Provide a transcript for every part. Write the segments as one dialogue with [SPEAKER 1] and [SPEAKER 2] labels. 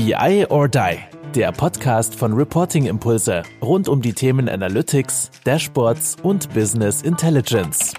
[SPEAKER 1] BI or Die, der Podcast von Reporting Impulse rund um die Themen Analytics, Dashboards und Business Intelligence.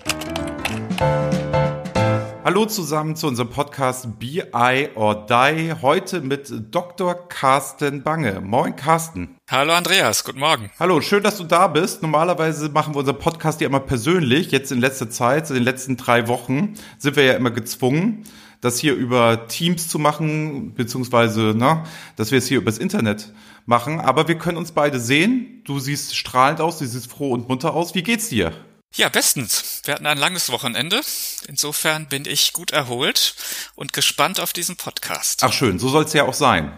[SPEAKER 2] Hallo zusammen zu unserem Podcast BI or Die. Heute mit Dr. Carsten Bange. Moin, Carsten.
[SPEAKER 3] Hallo Andreas, guten Morgen.
[SPEAKER 2] Hallo, schön, dass du da bist. Normalerweise machen wir unseren Podcast ja immer persönlich. Jetzt in letzter Zeit, in den letzten drei Wochen, sind wir ja immer gezwungen, das hier über Teams zu machen, beziehungsweise, na, dass wir es hier übers Internet machen. Aber wir können uns beide sehen. Du siehst strahlend aus, du siehst froh und munter aus. Wie geht's dir?
[SPEAKER 3] Ja, bestens. Wir hatten ein langes Wochenende. Insofern bin ich gut erholt und gespannt auf diesen Podcast.
[SPEAKER 2] Ach schön, so soll es ja auch sein.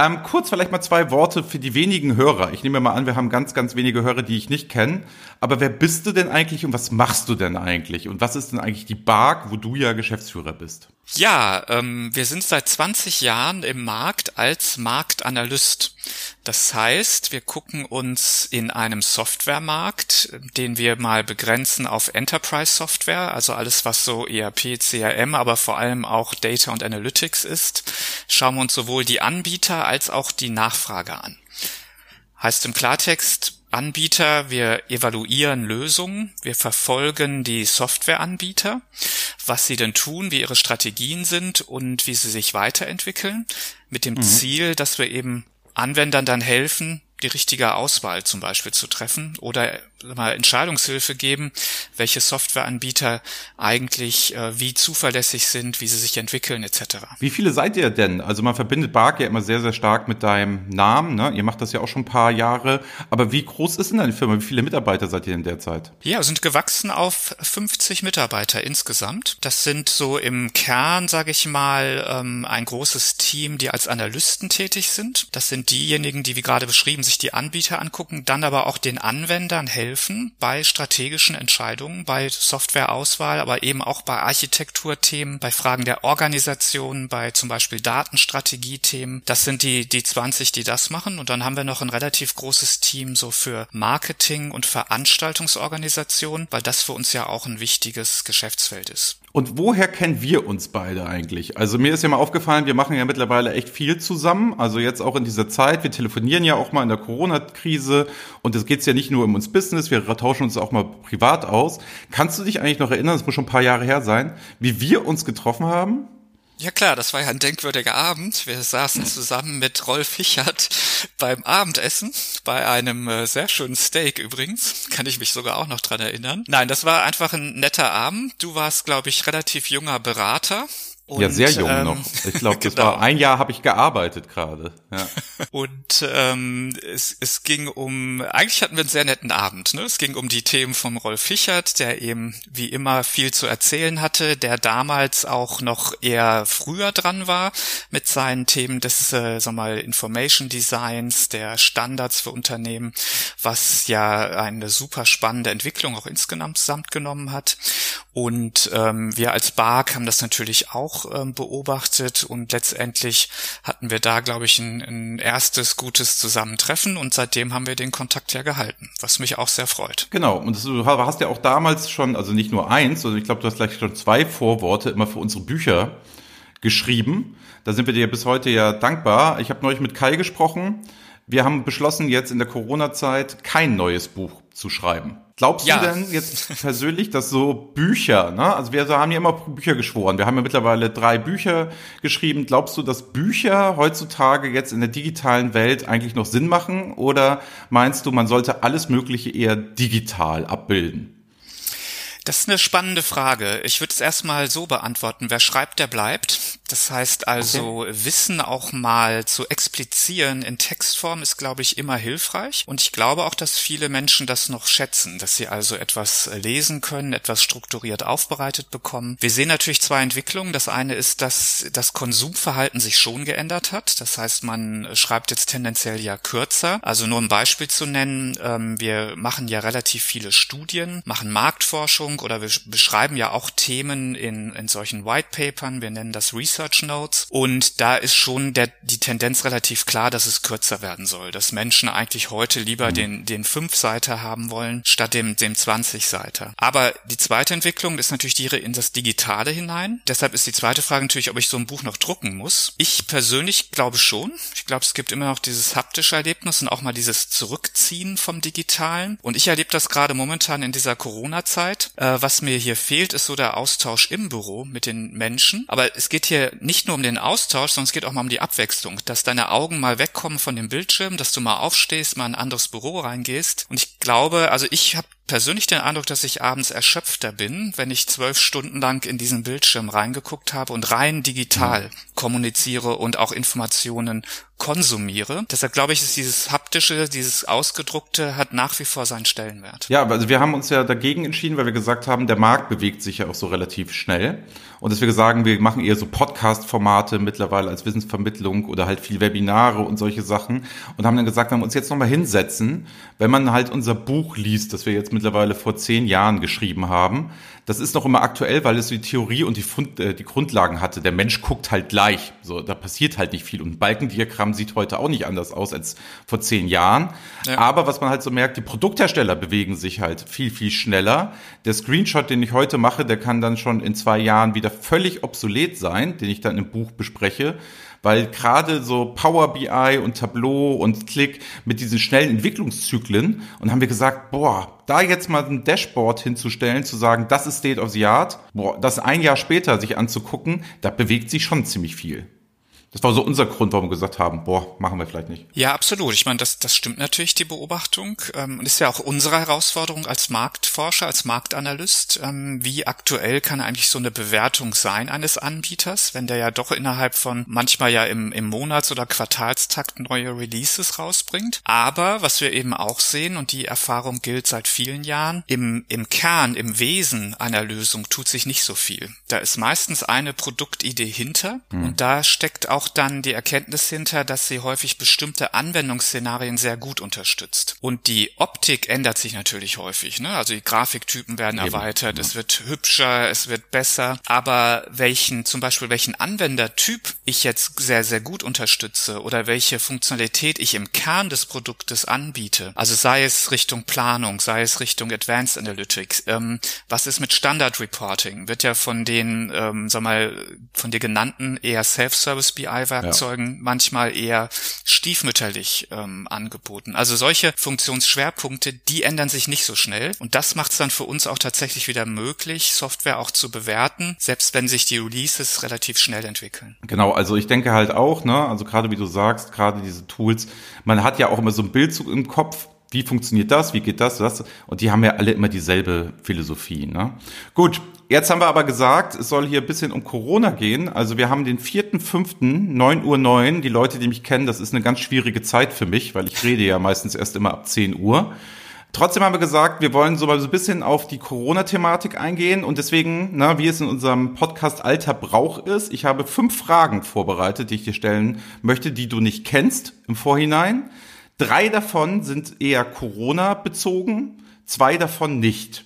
[SPEAKER 2] Ähm, kurz vielleicht mal zwei Worte für die wenigen Hörer. Ich nehme mal an, wir haben ganz, ganz wenige Hörer, die ich nicht kenne. Aber wer bist du denn eigentlich und was machst du denn eigentlich? Und was ist denn eigentlich die Bark, wo du ja Geschäftsführer bist?
[SPEAKER 3] Ja, ähm, wir sind seit 20 Jahren im Markt als Marktanalyst. Das heißt, wir gucken uns in einem Softwaremarkt, den wir mal begrenzen auf Enterprise Software, also alles, was so ERP, CRM, aber vor allem auch Data und Analytics ist, schauen wir uns sowohl die Anbieter als auch die Nachfrage an. Heißt im Klartext, Anbieter, wir evaluieren Lösungen, wir verfolgen die Softwareanbieter, was sie denn tun, wie ihre Strategien sind und wie sie sich weiterentwickeln, mit dem mhm. Ziel, dass wir eben Anwendern dann helfen, die richtige Auswahl zum Beispiel zu treffen oder mal Entscheidungshilfe geben, welche Softwareanbieter eigentlich äh, wie zuverlässig sind, wie sie sich entwickeln etc.
[SPEAKER 2] Wie viele seid ihr denn? Also man verbindet Bark ja immer sehr, sehr stark mit deinem Namen. Ne? Ihr macht das ja auch schon ein paar Jahre. Aber wie groß ist denn deine Firma? Wie viele Mitarbeiter seid ihr denn derzeit?
[SPEAKER 3] Ja, sind gewachsen auf 50 Mitarbeiter insgesamt. Das sind so im Kern, sage ich mal, ähm, ein großes Team, die als Analysten tätig sind. Das sind diejenigen, die wie gerade beschrieben sich die Anbieter angucken, dann aber auch den Anwendern helfen bei strategischen Entscheidungen, bei Softwareauswahl, aber eben auch bei Architekturthemen, bei Fragen der Organisation, bei zum Beispiel Datenstrategiethemen. Das sind die, die 20, die das machen. Und dann haben wir noch ein relativ großes Team so für Marketing und Veranstaltungsorganisation, weil das für uns ja auch ein wichtiges Geschäftsfeld ist.
[SPEAKER 2] Und woher kennen wir uns beide eigentlich? Also mir ist ja mal aufgefallen, wir machen ja mittlerweile echt viel zusammen. Also jetzt auch in dieser Zeit. Wir telefonieren ja auch mal in der Corona-Krise. Und es geht ja nicht nur um uns Business, wir tauschen uns auch mal privat aus. Kannst du dich eigentlich noch erinnern, das muss schon ein paar Jahre her sein, wie wir uns getroffen haben?
[SPEAKER 3] Ja klar, das war ja ein denkwürdiger Abend. Wir saßen zusammen mit Rolf Fichert beim Abendessen, bei einem äh, sehr schönen Steak übrigens. Kann ich mich sogar auch noch dran erinnern. Nein, das war einfach ein netter Abend. Du warst, glaube ich, relativ junger Berater
[SPEAKER 2] und, ja, sehr jung ähm, noch. Ich glaube, das genau. war ein Jahr habe ich gearbeitet gerade. Ja.
[SPEAKER 3] Und ähm, es, es ging um, eigentlich hatten wir einen sehr netten Abend. Ne? Es ging um die Themen vom Rolf Fichert, der eben wie immer viel zu erzählen hatte, der damals auch noch eher früher dran war mit seinen Themen des, äh, sag mal, Information Designs, der Standards für Unternehmen, was ja eine super spannende Entwicklung auch insgesamt genommen hat. Und ähm, wir als BARC haben das natürlich auch ähm, beobachtet und letztendlich hatten wir da, glaube ich, ein, ein erstes gutes Zusammentreffen und seitdem haben wir den Kontakt ja gehalten, was mich auch sehr freut.
[SPEAKER 2] Genau, und du hast ja auch damals schon, also nicht nur eins, sondern ich glaube, du hast gleich schon zwei Vorworte immer für unsere Bücher geschrieben. Da sind wir dir bis heute ja dankbar. Ich habe neulich mit Kai gesprochen. Wir haben beschlossen, jetzt in der Corona-Zeit kein neues Buch zu schreiben. Glaubst ja. du denn jetzt persönlich, dass so Bücher, ne? Also wir haben ja immer Bücher geschworen. Wir haben ja mittlerweile drei Bücher geschrieben. Glaubst du, dass Bücher heutzutage jetzt in der digitalen Welt eigentlich noch Sinn machen? Oder meinst du, man sollte alles Mögliche eher digital abbilden?
[SPEAKER 3] Das ist eine spannende Frage. Ich würde es erstmal so beantworten. Wer schreibt, der bleibt. Das heißt also, okay. Wissen auch mal zu explizieren in Textform ist, glaube ich, immer hilfreich. Und ich glaube auch, dass viele Menschen das noch schätzen, dass sie also etwas lesen können, etwas strukturiert aufbereitet bekommen. Wir sehen natürlich zwei Entwicklungen. Das eine ist, dass das Konsumverhalten sich schon geändert hat. Das heißt, man schreibt jetzt tendenziell ja kürzer. Also nur ein Beispiel zu nennen. Ähm, wir machen ja relativ viele Studien, machen Marktforschung oder wir beschreiben ja auch Themen in, in solchen White Papern. Wir nennen das Research Research Notes. Und da ist schon der, die Tendenz relativ klar, dass es kürzer werden soll. Dass Menschen eigentlich heute lieber den, den 5-Seiter haben wollen, statt dem, dem 20-Seiter. Aber die zweite Entwicklung ist natürlich die in das Digitale hinein. Deshalb ist die zweite Frage natürlich, ob ich so ein Buch noch drucken muss. Ich persönlich glaube schon. Ich glaube, es gibt immer noch dieses haptische Erlebnis und auch mal dieses Zurückziehen vom Digitalen. Und ich erlebe das gerade momentan in dieser Corona-Zeit. Äh, was mir hier fehlt, ist so der Austausch im Büro mit den Menschen. Aber es geht hier nicht nur um den Austausch, sondern es geht auch mal um die Abwechslung. Dass deine Augen mal wegkommen von dem Bildschirm, dass du mal aufstehst, mal in ein anderes Büro reingehst. Und ich glaube, also ich habe persönlich den Eindruck, dass ich abends erschöpfter bin, wenn ich zwölf Stunden lang in diesen Bildschirm reingeguckt habe und rein digital mhm. kommuniziere und auch Informationen konsumiere. Deshalb glaube ich, ist dieses haptische, dieses ausgedruckte hat nach wie vor seinen Stellenwert.
[SPEAKER 2] Ja, also wir haben uns ja dagegen entschieden, weil wir gesagt haben, der Markt bewegt sich ja auch so relativ schnell und dass wir sagen, wir machen eher so Podcast-Formate mittlerweile als Wissensvermittlung oder halt viel Webinare und solche Sachen und haben dann gesagt, wenn wir uns jetzt nochmal hinsetzen, wenn man halt unser Buch liest, das wir jetzt mittlerweile vor zehn Jahren geschrieben haben, das ist noch immer aktuell, weil es die Theorie und die, Fund, äh, die Grundlagen hatte. Der Mensch guckt halt gleich. So, da passiert halt nicht viel. Und ein Balkendiagramm sieht heute auch nicht anders aus als vor zehn Jahren. Ja. Aber was man halt so merkt, die Produkthersteller bewegen sich halt viel, viel schneller. Der Screenshot, den ich heute mache, der kann dann schon in zwei Jahren wieder völlig obsolet sein, den ich dann im Buch bespreche weil gerade so Power BI und Tableau und Click mit diesen schnellen Entwicklungszyklen und haben wir gesagt, boah, da jetzt mal ein Dashboard hinzustellen, zu sagen, das ist State of the Art, boah, das ein Jahr später sich anzugucken, da bewegt sich schon ziemlich viel. Das war so unser Grund, warum wir gesagt haben, boah, machen wir vielleicht nicht.
[SPEAKER 3] Ja, absolut. Ich meine, das, das stimmt natürlich, die Beobachtung. Ähm, und ist ja auch unsere Herausforderung als Marktforscher, als Marktanalyst. Ähm, wie aktuell kann eigentlich so eine Bewertung sein eines Anbieters, wenn der ja doch innerhalb von manchmal ja im, im Monats- oder Quartalstakt neue Releases rausbringt. Aber was wir eben auch sehen, und die Erfahrung gilt seit vielen Jahren, im, im Kern, im Wesen einer Lösung tut sich nicht so viel. Da ist meistens eine Produktidee hinter hm. und da steckt auch auch dann die Erkenntnis hinter, dass sie häufig bestimmte Anwendungsszenarien sehr gut unterstützt. Und die Optik ändert sich natürlich häufig. Ne? Also die Grafiktypen werden Eben, erweitert, ja. es wird hübscher, es wird besser. Aber welchen, zum Beispiel welchen Anwendertyp ich jetzt sehr, sehr gut unterstütze oder welche Funktionalität ich im Kern des Produktes anbiete, also sei es Richtung Planung, sei es Richtung Advanced Analytics, ähm, was ist mit Standard Reporting? Wird ja von den, ähm, sag mal, von dir genannten eher Self-Service BI BI-Werkzeugen ja. manchmal eher stiefmütterlich ähm, angeboten. Also solche Funktionsschwerpunkte, die ändern sich nicht so schnell. Und das macht es dann für uns auch tatsächlich wieder möglich, Software auch zu bewerten, selbst wenn sich die Releases relativ schnell entwickeln.
[SPEAKER 2] Genau, also ich denke halt auch, ne, also gerade wie du sagst, gerade diese Tools, man hat ja auch immer so ein Bild im Kopf, wie funktioniert das, wie geht das, das? Und die haben ja alle immer dieselbe Philosophie. Ne? Gut, Jetzt haben wir aber gesagt, es soll hier ein bisschen um Corona gehen. Also wir haben den 4.5., 9 Uhr 9. Die Leute, die mich kennen, das ist eine ganz schwierige Zeit für mich, weil ich rede ja meistens erst immer ab 10 Uhr. Trotzdem haben wir gesagt, wir wollen so so ein bisschen auf die Corona-Thematik eingehen und deswegen, na, wie es in unserem Podcast Alter Brauch ist, ich habe fünf Fragen vorbereitet, die ich dir stellen möchte, die du nicht kennst im Vorhinein. Drei davon sind eher Corona bezogen, zwei davon nicht.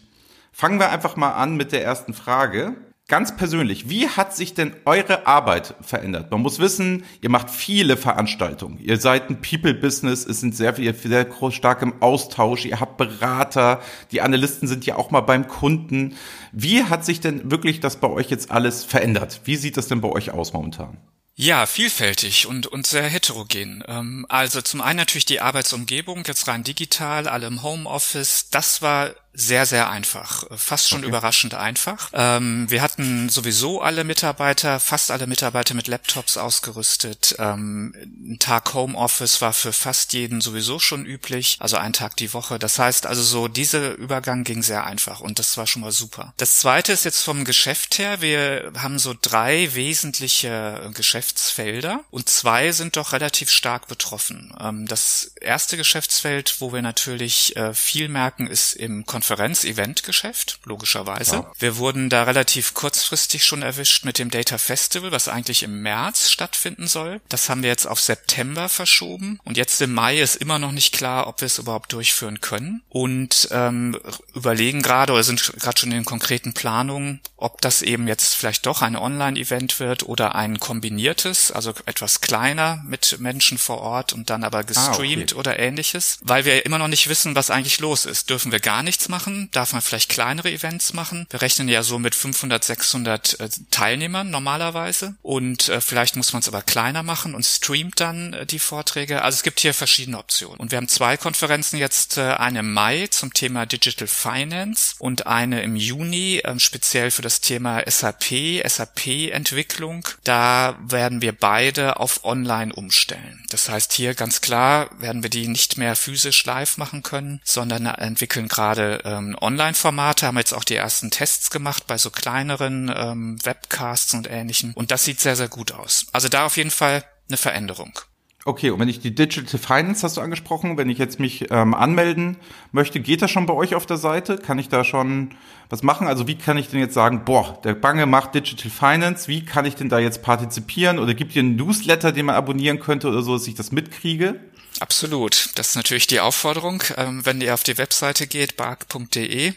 [SPEAKER 2] Fangen wir einfach mal an mit der ersten Frage. Ganz persönlich, wie hat sich denn eure Arbeit verändert? Man muss wissen, ihr macht viele Veranstaltungen. Ihr seid ein People-Business, es sind sehr, sehr, sehr stark im Austausch. Ihr habt Berater, die Analysten sind ja auch mal beim Kunden. Wie hat sich denn wirklich das bei euch jetzt alles verändert? Wie sieht das denn bei euch aus momentan?
[SPEAKER 3] Ja, vielfältig und, und sehr heterogen. Ähm, also zum einen natürlich die Arbeitsumgebung, jetzt rein digital, alle im Homeoffice. Das war sehr, sehr einfach. Fast schon okay. überraschend einfach. Ähm, wir hatten sowieso alle Mitarbeiter, fast alle Mitarbeiter mit Laptops ausgerüstet. Ähm, ein Tag Homeoffice war für fast jeden sowieso schon üblich, also ein Tag die Woche. Das heißt also so, dieser Übergang ging sehr einfach und das war schon mal super. Das zweite ist jetzt vom Geschäft her. Wir haben so drei wesentliche Geschäftsfelder und zwei sind doch relativ stark betroffen. Ähm, das erste Geschäftsfeld, wo wir natürlich äh, viel merken, ist im Konferenz-Event-Geschäft, logischerweise. Ja. Wir wurden da relativ kurzfristig schon erwischt mit dem Data Festival, was eigentlich im März stattfinden soll. Das haben wir jetzt auf September verschoben. Und jetzt im Mai ist immer noch nicht klar, ob wir es überhaupt durchführen können. Und ähm, überlegen gerade oder sind gerade schon in den konkreten Planungen, ob das eben jetzt vielleicht doch ein Online-Event wird oder ein kombiniertes, also etwas kleiner mit Menschen vor Ort und dann aber gestreamt ah, okay. oder ähnliches, weil wir immer noch nicht wissen, was eigentlich los ist. Dürfen wir gar nichts machen? Darf man vielleicht kleinere Events machen? Wir rechnen ja so mit 500, 600 äh, Teilnehmern normalerweise und äh, vielleicht muss man es aber kleiner machen und streamt dann äh, die Vorträge. Also es gibt hier verschiedene Optionen. Und wir haben zwei Konferenzen jetzt, äh, eine im Mai zum Thema Digital Finance und eine im Juni äh, speziell für das Thema SAP, SAP-Entwicklung. Da werden wir beide auf Online umstellen. Das heißt, hier ganz klar werden wir die nicht mehr physisch live machen können, sondern entwickeln gerade ähm, Online-Formate, haben jetzt auch die ersten Tests gemacht bei so kleineren ähm, Webcasts und ähnlichen. Und das sieht sehr, sehr gut aus. Also da auf jeden Fall eine Veränderung.
[SPEAKER 2] Okay, und wenn ich die Digital Finance hast du angesprochen, wenn ich jetzt mich ähm, anmelden möchte, geht das schon bei euch auf der Seite? Kann ich da schon was machen? Also wie kann ich denn jetzt sagen, boah, der Bange macht Digital Finance, wie kann ich denn da jetzt partizipieren? Oder gibt ihr einen Newsletter, den man abonnieren könnte oder so, dass ich das mitkriege?
[SPEAKER 3] Absolut. Das ist natürlich die Aufforderung, ähm, wenn ihr auf die Webseite geht, bark.de.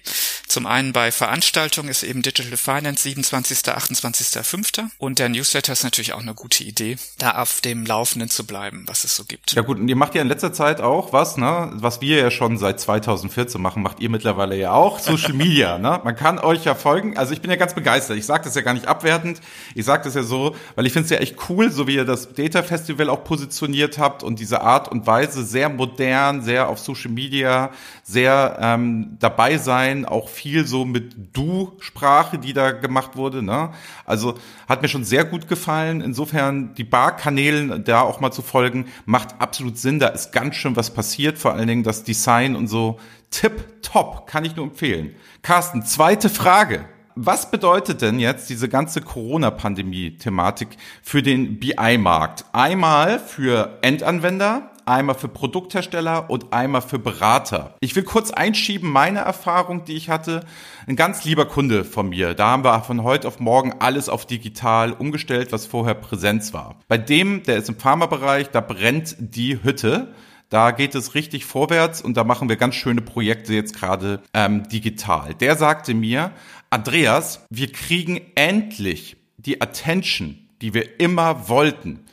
[SPEAKER 3] Zum einen bei Veranstaltungen ist eben Digital Finance 27. 28.05. Und der Newsletter ist natürlich auch eine gute Idee, da auf dem Laufenden zu bleiben, was es so gibt.
[SPEAKER 2] Ja gut, und ihr macht ja in letzter Zeit auch was, ne? Was wir ja schon seit 2014 machen, macht ihr mittlerweile ja auch. Social Media, ne? Man kann euch ja folgen. Also ich bin ja ganz begeistert. Ich sage das ja gar nicht abwertend. Ich sage das ja so, weil ich finde es ja echt cool, so wie ihr das Data Festival auch positioniert habt und diese Art und Weise sehr modern, sehr auf Social Media, sehr ähm, dabei sein, auch viel so mit Du-Sprache, die da gemacht wurde. Ne? Also hat mir schon sehr gut gefallen. Insofern die Barkanälen da auch mal zu folgen, macht absolut Sinn. Da ist ganz schön was passiert, vor allen Dingen das Design und so. Tip top, kann ich nur empfehlen. Carsten, zweite Frage was bedeutet denn jetzt diese ganze Corona-Pandemie-Thematik für den BI-Markt? Einmal für Endanwender, einmal für Produkthersteller und einmal für Berater. Ich will kurz einschieben meine Erfahrung, die ich hatte. Ein ganz lieber Kunde von mir. Da haben wir von heute auf morgen alles auf digital umgestellt, was vorher Präsenz war. Bei dem, der ist im Pharmabereich, da brennt die Hütte. Da geht es richtig vorwärts und da machen wir ganz schöne Projekte jetzt gerade ähm, digital. Der sagte mir, Andreas, wir kriegen endlich die Attention, die wir immer wollten.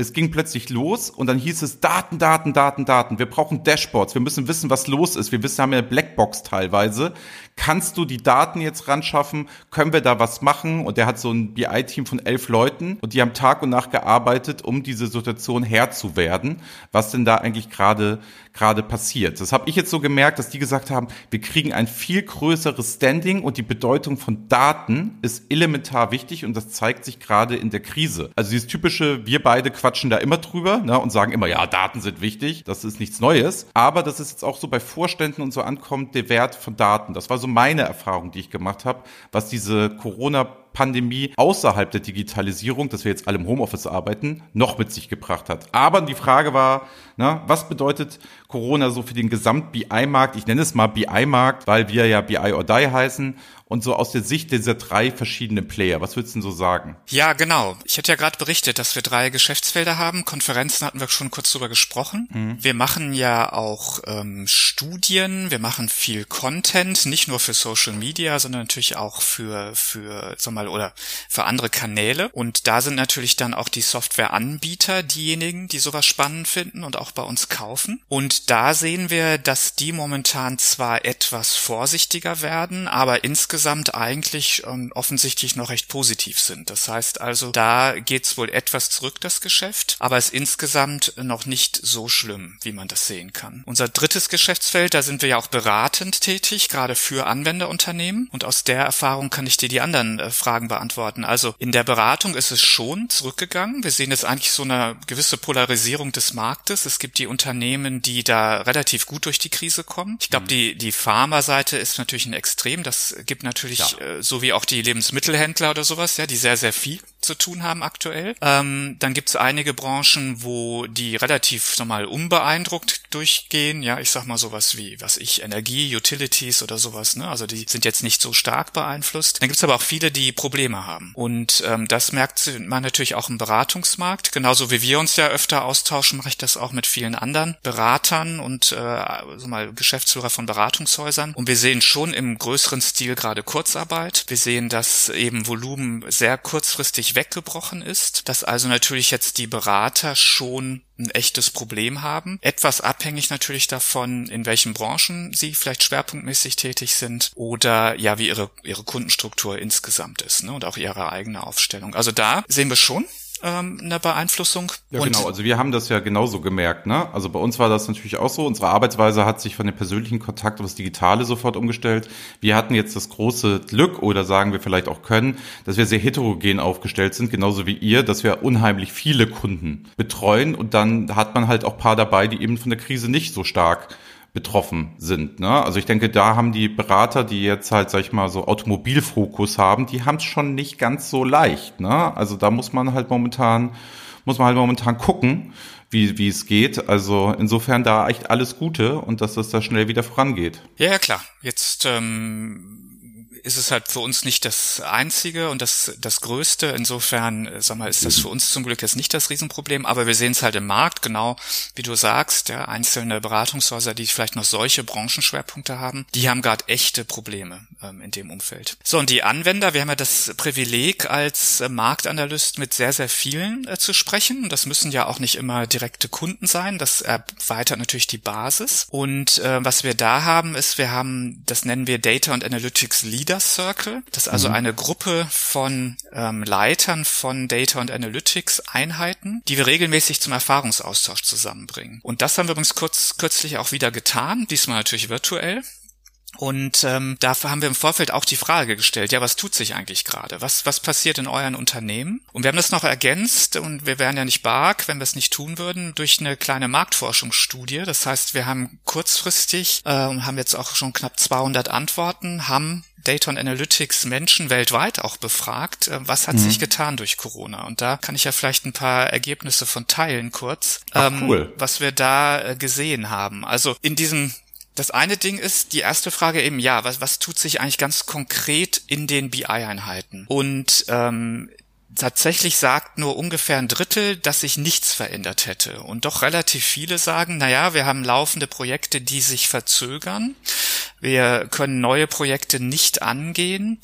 [SPEAKER 2] Es ging plötzlich los und dann hieß es Daten, Daten, Daten, Daten. Wir brauchen Dashboards. Wir müssen wissen, was los ist. Wir wissen, haben ja Blackbox teilweise. Kannst du die Daten jetzt ran schaffen? Können wir da was machen? Und der hat so ein BI-Team von elf Leuten und die haben Tag und Nacht gearbeitet, um diese Situation Herr zu werden. Was denn da eigentlich gerade gerade passiert? Das habe ich jetzt so gemerkt, dass die gesagt haben, wir kriegen ein viel größeres Standing und die Bedeutung von Daten ist elementar wichtig und das zeigt sich gerade in der Krise. Also dieses typische, wir beide quatschen da immer drüber ne, und sagen immer, ja, Daten sind wichtig. Das ist nichts Neues. Aber das ist jetzt auch so bei Vorständen und so ankommt, der Wert von Daten. Das war so meine Erfahrung, die ich gemacht habe, was diese Corona Pandemie außerhalb der Digitalisierung, dass wir jetzt alle im Homeoffice arbeiten, noch mit sich gebracht hat. Aber die Frage war, na, was bedeutet Corona so für den Gesamt-BI-Markt? Ich nenne es mal BI-Markt, weil wir ja BI or Die heißen und so aus der Sicht dieser drei verschiedenen Player. Was würdest du denn so sagen?
[SPEAKER 3] Ja, genau. Ich hatte ja gerade berichtet, dass wir drei Geschäftsfelder haben. Konferenzen hatten wir schon kurz drüber gesprochen. Mhm. Wir machen ja auch ähm, Studien, wir machen viel Content, nicht nur für Social Media, sondern natürlich auch für, für, sag mal, oder für andere Kanäle. Und da sind natürlich dann auch die Softwareanbieter diejenigen, die sowas spannend finden und auch bei uns kaufen. Und da sehen wir, dass die momentan zwar etwas vorsichtiger werden, aber insgesamt insgesamt eigentlich ähm, offensichtlich noch recht positiv sind. Das heißt also, da geht's wohl etwas zurück, das Geschäft, aber ist insgesamt noch nicht so schlimm, wie man das sehen kann. Unser drittes Geschäftsfeld, da sind wir ja auch beratend tätig, gerade für Anwenderunternehmen. Und aus der Erfahrung kann ich dir die anderen äh, Fragen beantworten. Also in der Beratung ist es schon zurückgegangen. Wir sehen jetzt eigentlich so eine gewisse Polarisierung des Marktes. Es gibt die Unternehmen, die da relativ gut durch die Krise kommen. Ich glaube, mhm. die, die Pharma-Seite ist natürlich ein Extrem. Das gibt natürlich, ja. äh, so wie auch die Lebensmittelhändler oder sowas, ja, die sehr, sehr viel zu tun haben aktuell. Ähm, dann gibt es einige Branchen, wo die relativ nochmal unbeeindruckt durchgehen. Ja, ich sag mal sowas wie, was ich, Energie, Utilities oder sowas. Ne? Also die sind jetzt nicht so stark beeinflusst. Dann gibt es aber auch viele, die Probleme haben. Und ähm, das merkt man natürlich auch im Beratungsmarkt. Genauso wie wir uns ja öfter austauschen, mache ich das auch mit vielen anderen Beratern und äh, so mal Geschäftsführer von Beratungshäusern. Und wir sehen schon im größeren Stil gerade Kurzarbeit. Wir sehen, dass eben Volumen sehr kurzfristig weggebrochen ist, dass also natürlich jetzt die Berater schon ein echtes Problem haben. Etwas abhängig natürlich davon, in welchen Branchen sie vielleicht schwerpunktmäßig tätig sind oder ja, wie ihre, ihre Kundenstruktur insgesamt ist ne, und auch ihre eigene Aufstellung. Also da sehen wir schon, ähm, eine Beeinflussung.
[SPEAKER 2] Ja, genau. Also wir haben das ja genauso gemerkt. Ne? Also bei uns war das natürlich auch so. Unsere Arbeitsweise hat sich von dem persönlichen Kontakt auf das Digitale sofort umgestellt. Wir hatten jetzt das große Glück oder sagen wir vielleicht auch können, dass wir sehr heterogen aufgestellt sind, genauso wie ihr, dass wir unheimlich viele Kunden betreuen und dann hat man halt auch paar dabei, die eben von der Krise nicht so stark betroffen sind. Ne? Also ich denke, da haben die Berater, die jetzt halt, sag ich mal, so Automobilfokus haben, die haben es schon nicht ganz so leicht. Ne? Also da muss man halt momentan, muss man halt momentan gucken, wie, wie es geht. Also insofern da echt alles Gute und dass das da schnell wieder vorangeht.
[SPEAKER 3] Ja, ja klar. Jetzt ähm, ist es halt für uns nicht das einzige und das, das größte. Insofern, äh, sag mal, ist das für uns zum Glück jetzt nicht das Riesenproblem, aber wir sehen es halt im Markt, genau wie du sagst, ja, einzelne Beratungshäuser, die vielleicht noch solche Branchenschwerpunkte haben, die haben gerade echte Probleme ähm, in dem Umfeld. So, und die Anwender, wir haben ja das Privileg, als äh, Marktanalyst mit sehr, sehr vielen äh, zu sprechen. Das müssen ja auch nicht immer direkte Kunden sein. Das erweitert natürlich die Basis. Und äh, was wir da haben, ist, wir haben, das nennen wir Data und Analytics Leader Leaders Circle. Das ist also mhm. eine Gruppe von ähm, Leitern von Data und Analytics Einheiten, die wir regelmäßig zum Erfahrungsaustausch zusammenbringen. Und das haben wir übrigens kurz, kürzlich auch wieder getan, diesmal natürlich virtuell. Und ähm, dafür haben wir im Vorfeld auch die Frage gestellt, ja, was tut sich eigentlich gerade? Was, was passiert in euren Unternehmen? Und wir haben das noch ergänzt und wir wären ja nicht barg, wenn wir es nicht tun würden, durch eine kleine Marktforschungsstudie. Das heißt, wir haben kurzfristig, äh, haben jetzt auch schon knapp 200 Antworten, haben Data und Analytics Menschen weltweit auch befragt, äh, was hat mhm. sich getan durch Corona? Und da kann ich ja vielleicht ein paar Ergebnisse von teilen kurz,
[SPEAKER 2] Ach, ähm, cool.
[SPEAKER 3] was wir da äh, gesehen haben. Also in diesem das eine Ding ist, die erste Frage eben, ja, was, was tut sich eigentlich ganz konkret in den BI-Einheiten? Und ähm, tatsächlich sagt nur ungefähr ein Drittel, dass sich nichts verändert hätte. Und doch relativ viele sagen, na ja, wir haben laufende Projekte, die sich verzögern. Wir können neue Projekte nicht angehen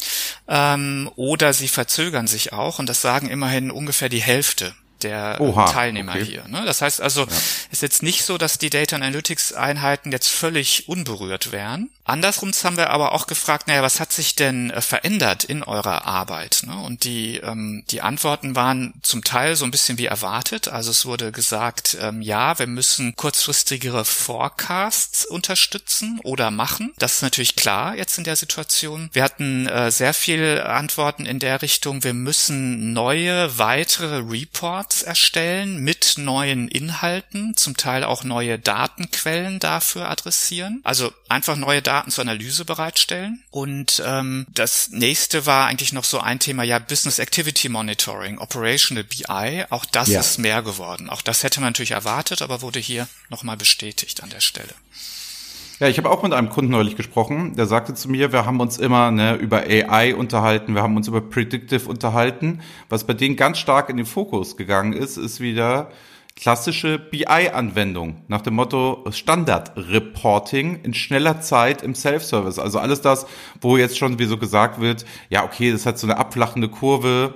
[SPEAKER 3] ähm, oder sie verzögern sich auch. Und das sagen immerhin ungefähr die Hälfte der Oha, Teilnehmer okay. hier. Ne? Das heißt also, ja. ist jetzt nicht so, dass die Data Analytics Einheiten jetzt völlig unberührt wären. Andersrum haben wir aber auch gefragt, naja, was hat sich denn äh, verändert in eurer Arbeit? Ne? Und die, ähm, die Antworten waren zum Teil so ein bisschen wie erwartet. Also es wurde gesagt, ähm, ja, wir müssen kurzfristigere Forecasts unterstützen oder machen. Das ist natürlich klar jetzt in der Situation. Wir hatten äh, sehr viele Antworten in der Richtung, wir müssen neue, weitere Reports erstellen mit neuen Inhalten, zum Teil auch neue Datenquellen dafür adressieren. Also einfach neue Daten Daten zur Analyse bereitstellen. Und ähm, das nächste war eigentlich noch so ein Thema, ja, Business Activity Monitoring, Operational BI. Auch das ja. ist mehr geworden. Auch das hätte man natürlich erwartet, aber wurde hier nochmal bestätigt an der Stelle.
[SPEAKER 2] Ja, ich habe auch mit einem Kunden neulich gesprochen, der sagte zu mir, wir haben uns immer ne, über AI unterhalten, wir haben uns über Predictive unterhalten. Was bei denen ganz stark in den Fokus gegangen ist, ist wieder klassische BI-Anwendung nach dem Motto Standard-Reporting in schneller Zeit im Self-Service. Also alles das, wo jetzt schon wie so gesagt wird, ja, okay, das hat so eine abflachende Kurve,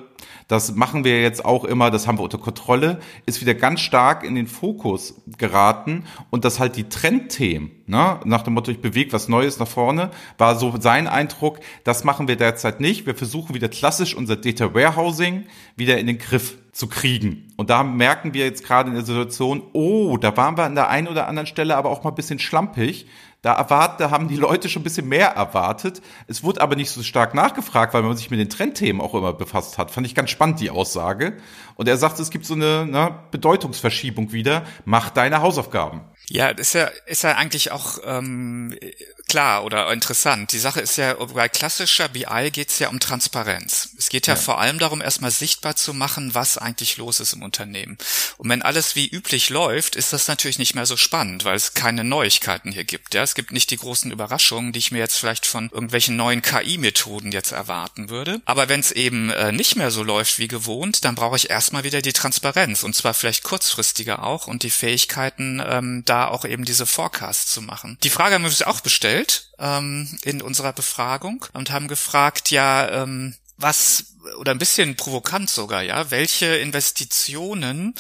[SPEAKER 2] das machen wir jetzt auch immer, das haben wir unter Kontrolle, ist wieder ganz stark in den Fokus geraten und das halt die Trendthemen, ne, nach dem Motto, ich bewege was Neues nach vorne, war so sein Eindruck, das machen wir derzeit nicht. Wir versuchen wieder klassisch unser Data Warehousing wieder in den Griff zu kriegen. Und da merken wir jetzt gerade in der Situation, oh, da waren wir an der einen oder anderen Stelle aber auch mal ein bisschen schlampig. Da erwartet, da haben die Leute schon ein bisschen mehr erwartet. Es wurde aber nicht so stark nachgefragt, weil man sich mit den Trendthemen auch immer befasst hat. Fand ich ganz spannend, die Aussage. Und er sagt, es gibt so eine ne, Bedeutungsverschiebung wieder. Mach deine Hausaufgaben.
[SPEAKER 3] Ja, ist ja, ist ja eigentlich auch ähm, klar oder interessant. Die Sache ist ja, bei klassischer BI geht es ja um Transparenz. Es geht ja, ja, vor allem darum, erstmal sichtbar zu machen, was eigentlich los ist im Unternehmen. Und wenn alles wie üblich läuft, ist das natürlich nicht mehr so spannend, weil es keine Neuigkeiten hier gibt. Ja, es gibt nicht die großen Überraschungen, die ich mir jetzt vielleicht von irgendwelchen neuen KI-Methoden jetzt erwarten würde. Aber wenn es eben äh, nicht mehr so läuft wie gewohnt, dann brauche ich erstmal wieder die Transparenz und zwar vielleicht kurzfristiger auch und die Fähigkeiten, ähm, da auch eben diese Forecasts zu machen. Die Frage haben wir uns auch bestellt ähm, in unserer Befragung und haben gefragt, ja, ähm, was oder ein bisschen provokant sogar, ja, welche Investitionen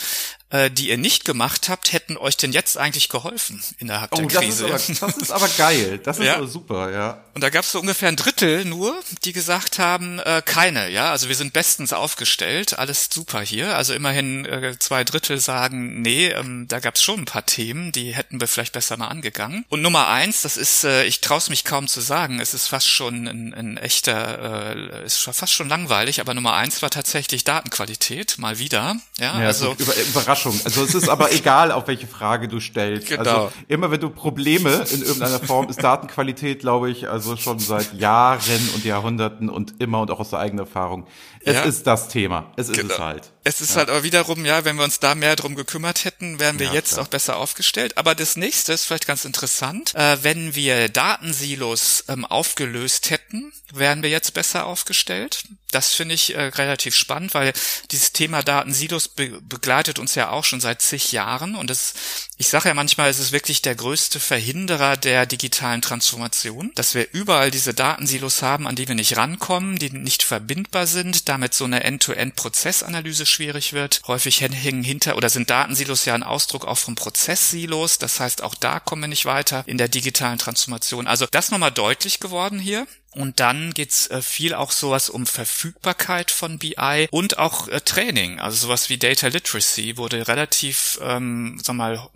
[SPEAKER 3] äh, die ihr nicht gemacht habt, hätten euch denn jetzt eigentlich geholfen innerhalb oh, der Krise?
[SPEAKER 2] Das ist, aber, das ist aber geil. Das ist ja? aber super, ja.
[SPEAKER 3] Und da gab es so ungefähr ein Drittel nur, die gesagt haben, äh, keine, ja. Also wir sind bestens aufgestellt, alles super hier. Also immerhin äh, zwei Drittel sagen, nee, ähm, da gab es schon ein paar Themen, die hätten wir vielleicht besser mal angegangen. Und Nummer eins, das ist, äh, ich traue mich kaum zu sagen, es ist fast schon ein, ein echter, äh, ist fast schon langweilig, aber Nummer eins war tatsächlich Datenqualität, mal wieder. Ja,
[SPEAKER 2] ja also über, Überraschung. Also es ist aber egal, auf welche Frage du stellst. Genau. Also immer wenn du Probleme in irgendeiner Form ist Datenqualität, glaube ich, also schon seit Jahren und Jahrhunderten und immer und auch aus der eigenen Erfahrung. Es ja. ist das Thema. Es ist genau. es halt.
[SPEAKER 3] Es ist ja. halt aber wiederum, ja, wenn wir uns da mehr drum gekümmert hätten, wären wir ja, jetzt klar. auch besser aufgestellt. Aber das nächste ist vielleicht ganz interessant. Äh, wenn wir Datensilos ähm, aufgelöst hätten, wären wir jetzt besser aufgestellt. Das finde ich äh, relativ spannend, weil dieses Thema Datensilos be begleitet uns ja auch schon seit zig Jahren und das, ich sage ja manchmal, es ist wirklich der größte Verhinderer der digitalen Transformation, dass wir überall diese Datensilos haben, an die wir nicht rankommen, die nicht verbindbar sind, damit so eine End-to-End-Prozessanalyse schwierig wird. Häufig hängen hinter oder sind Datensilos ja ein Ausdruck auch von Prozesssilos, das heißt auch da kommen wir nicht weiter in der digitalen Transformation. Also das nochmal deutlich geworden hier. Und dann geht's äh, viel auch sowas um Verfügbarkeit von BI und auch äh, Training. Also sowas wie Data Literacy wurde relativ, ähm, sag mal,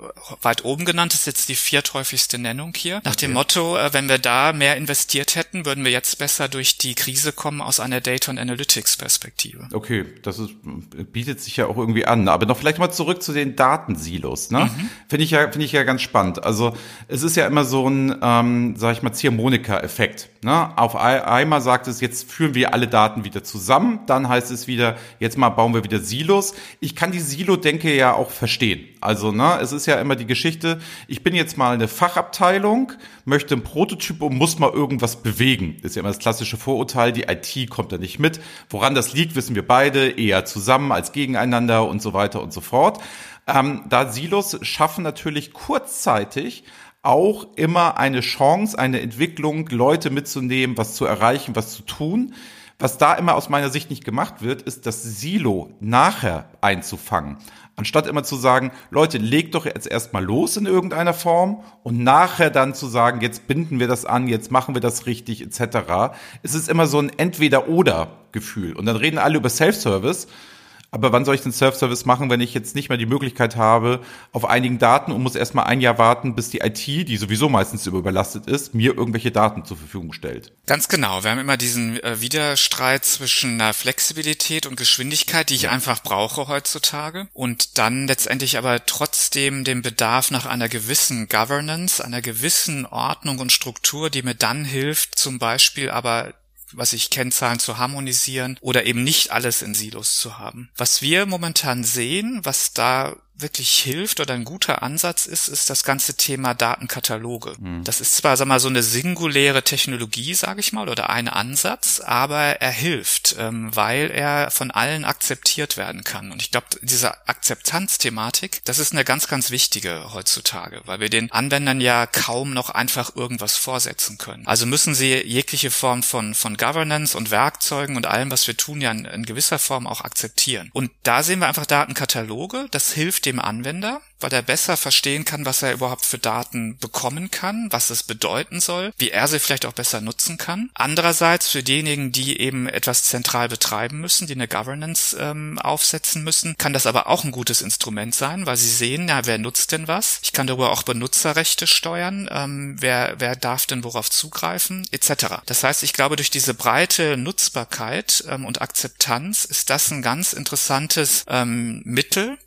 [SPEAKER 3] weit oben genannt. Das ist jetzt die vierthäufigste Nennung hier. Nach dem Motto, äh, wenn wir da mehr investiert hätten, würden wir jetzt besser durch die Krise kommen aus einer Data und Analytics Perspektive.
[SPEAKER 2] Okay, das ist, bietet sich ja auch irgendwie an. Aber noch vielleicht mal zurück zu den Datensilos. Ne? Mhm. Finde ich ja, finde ich ja ganz spannend. Also es ist ja immer so ein, ähm, sag ich mal, Ziehharmonika-Effekt. Ne? Auf einmal sagt es, jetzt führen wir alle Daten wieder zusammen, dann heißt es wieder, jetzt mal bauen wir wieder Silos. Ich kann die Silo-Denke ja auch verstehen. Also, ne, es ist ja immer die Geschichte, ich bin jetzt mal eine Fachabteilung, möchte ein Prototyp und muss mal irgendwas bewegen. Das ist ja immer das klassische Vorurteil, die IT kommt da nicht mit. Woran das liegt, wissen wir beide, eher zusammen als gegeneinander und so weiter und so fort. Ähm, da Silos schaffen natürlich kurzzeitig auch immer eine Chance, eine Entwicklung, Leute mitzunehmen, was zu erreichen, was zu tun. Was da immer aus meiner Sicht nicht gemacht wird, ist das Silo nachher einzufangen. Anstatt immer zu sagen, Leute, legt doch jetzt erstmal los in irgendeiner Form und nachher dann zu sagen, jetzt binden wir das an, jetzt machen wir das richtig, etc. Es ist immer so ein Entweder-Oder-Gefühl. Und dann reden alle über Self-Service aber wann soll ich den Self-Service machen, wenn ich jetzt nicht mehr die Möglichkeit habe, auf einigen Daten und muss erstmal ein Jahr warten, bis die IT, die sowieso meistens überlastet ist, mir irgendwelche Daten zur Verfügung stellt?
[SPEAKER 3] Ganz genau. Wir haben immer diesen äh, Widerstreit zwischen einer Flexibilität und Geschwindigkeit, die ich einfach brauche heutzutage. Und dann letztendlich aber trotzdem den Bedarf nach einer gewissen Governance, einer gewissen Ordnung und Struktur, die mir dann hilft, zum Beispiel aber was ich Kennzahlen zu harmonisieren oder eben nicht alles in Silos zu haben. Was wir momentan sehen, was da wirklich hilft oder ein guter Ansatz ist, ist das ganze Thema Datenkataloge. Mhm. Das ist zwar, sag mal, so eine singuläre Technologie, sage ich mal, oder ein Ansatz, aber er hilft, ähm, weil er von allen akzeptiert werden kann. Und ich glaube, diese Akzeptanzthematik, das ist eine ganz, ganz wichtige heutzutage, weil wir den Anwendern ja kaum noch einfach irgendwas vorsetzen können. Also müssen sie jegliche Form von, von Governance und Werkzeugen und allem, was wir tun, ja in, in gewisser Form auch akzeptieren. Und da sehen wir einfach Datenkataloge, das hilft dem Anwender weil er besser verstehen kann, was er überhaupt für Daten bekommen kann, was es bedeuten soll, wie er sie vielleicht auch besser nutzen kann. Andererseits für diejenigen, die eben etwas zentral betreiben müssen, die eine Governance ähm, aufsetzen müssen, kann das aber auch ein gutes Instrument sein, weil sie sehen, ja, wer nutzt denn was? Ich kann darüber auch Benutzerrechte steuern, ähm, wer, wer darf denn worauf zugreifen, etc. Das heißt, ich glaube, durch diese breite Nutzbarkeit ähm, und Akzeptanz ist das ein ganz interessantes ähm, Mittel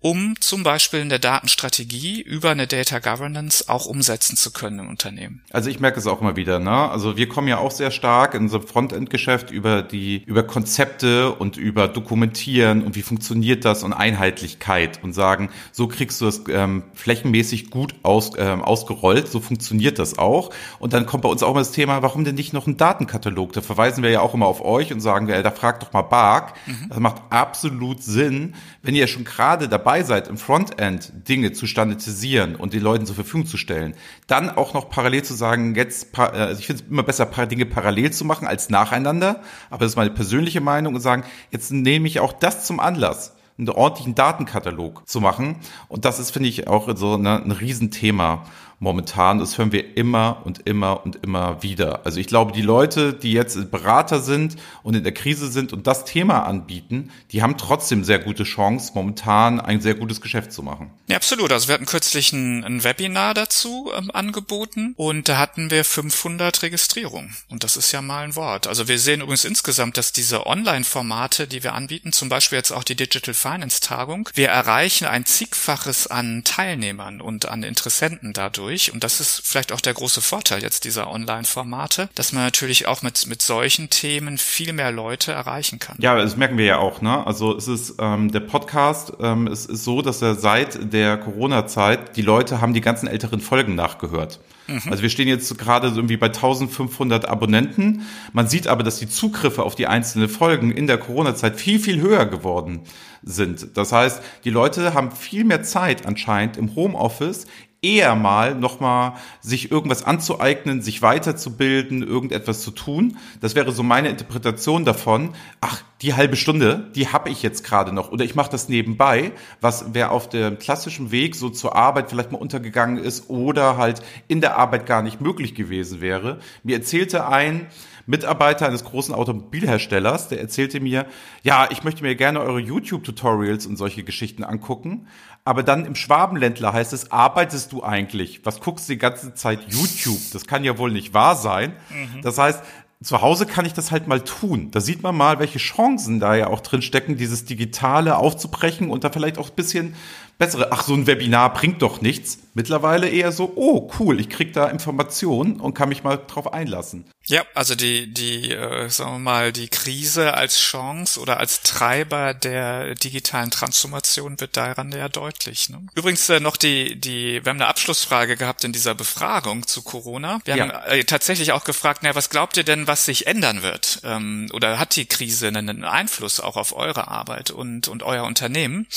[SPEAKER 3] um zum Beispiel in der Datenstrategie über eine Data Governance auch umsetzen zu können im Unternehmen.
[SPEAKER 2] Also ich merke es auch immer wieder, ne? Also wir kommen ja auch sehr stark in unserem Frontend-Geschäft über die, über Konzepte und über Dokumentieren und wie funktioniert das und Einheitlichkeit und sagen, so kriegst du das ähm, flächenmäßig gut aus, ähm, ausgerollt, so funktioniert das auch. Und dann kommt bei uns auch immer das Thema, warum denn nicht noch ein Datenkatalog? Da verweisen wir ja auch immer auf euch und sagen, wir, da fragt doch mal Bark. Mhm. Das macht absolut Sinn, wenn ihr schon gerade dabei seid, im Frontend Dinge zu standardisieren und den Leuten zur Verfügung zu stellen, dann auch noch parallel zu sagen, jetzt, äh, also ich finde es immer besser, Dinge parallel zu machen als nacheinander, aber das ist meine persönliche Meinung und sagen, jetzt nehme ich auch das zum Anlass einen ordentlichen Datenkatalog zu machen. Und das ist, finde ich, auch so eine, ein Riesenthema momentan. Das hören wir immer und immer und immer wieder. Also ich glaube, die Leute, die jetzt Berater sind und in der Krise sind und das Thema anbieten, die haben trotzdem sehr gute Chance, momentan ein sehr gutes Geschäft zu machen.
[SPEAKER 3] Ja, absolut. Also wir hatten kürzlich ein, ein Webinar dazu ähm, angeboten und da hatten wir 500 Registrierungen. Und das ist ja mal ein Wort. Also wir sehen übrigens insgesamt, dass diese Online-Formate, die wir anbieten, zum Beispiel jetzt auch die Digital Finance Tagung, wir erreichen ein zigfaches an Teilnehmern und an Interessenten dadurch durch. Und das ist vielleicht auch der große Vorteil jetzt dieser Online-Formate, dass man natürlich auch mit, mit solchen Themen viel mehr Leute erreichen kann.
[SPEAKER 2] Ja, das merken wir ja auch. Ne? Also es ist ähm, der Podcast, ähm, es ist so, dass er seit der Corona-Zeit, die Leute haben die ganzen älteren Folgen nachgehört. Mhm. Also wir stehen jetzt gerade irgendwie bei 1500 Abonnenten. Man sieht aber, dass die Zugriffe auf die einzelnen Folgen in der Corona-Zeit viel, viel höher geworden sind. Das heißt, die Leute haben viel mehr Zeit anscheinend im Homeoffice eher mal nochmal sich irgendwas anzueignen, sich weiterzubilden, irgendetwas zu tun. Das wäre so meine Interpretation davon. Ach, die halbe Stunde, die habe ich jetzt gerade noch oder ich mache das nebenbei, was wer auf dem klassischen Weg so zur Arbeit vielleicht mal untergegangen ist oder halt in der Arbeit gar nicht möglich gewesen wäre. Mir erzählte ein Mitarbeiter eines großen Automobilherstellers, der erzählte mir, ja, ich möchte mir gerne eure YouTube-Tutorials und solche Geschichten angucken, aber dann im Schwabenländler heißt es, arbeitest du eigentlich? Was guckst du die ganze Zeit YouTube? Das kann ja wohl nicht wahr sein. Mhm. Das heißt, zu Hause kann ich das halt mal tun. Da sieht man mal, welche Chancen da ja auch drin stecken, dieses Digitale aufzubrechen und da vielleicht auch ein bisschen bessere, ach, so ein Webinar bringt doch nichts. Mittlerweile eher so, oh, cool, ich krieg da Informationen und kann mich mal drauf einlassen.
[SPEAKER 3] Ja, also die, die, äh, sagen wir mal, die Krise als Chance oder als Treiber der digitalen Transformation wird daran ja deutlich. Ne? Übrigens äh, noch die, die, wir haben eine Abschlussfrage gehabt in dieser Befragung zu Corona. Wir ja. haben äh, tatsächlich auch gefragt, na, was glaubt ihr denn, was sich ändern wird? Ähm, oder hat die Krise einen Einfluss auch auf eure Arbeit und, und euer Unternehmen?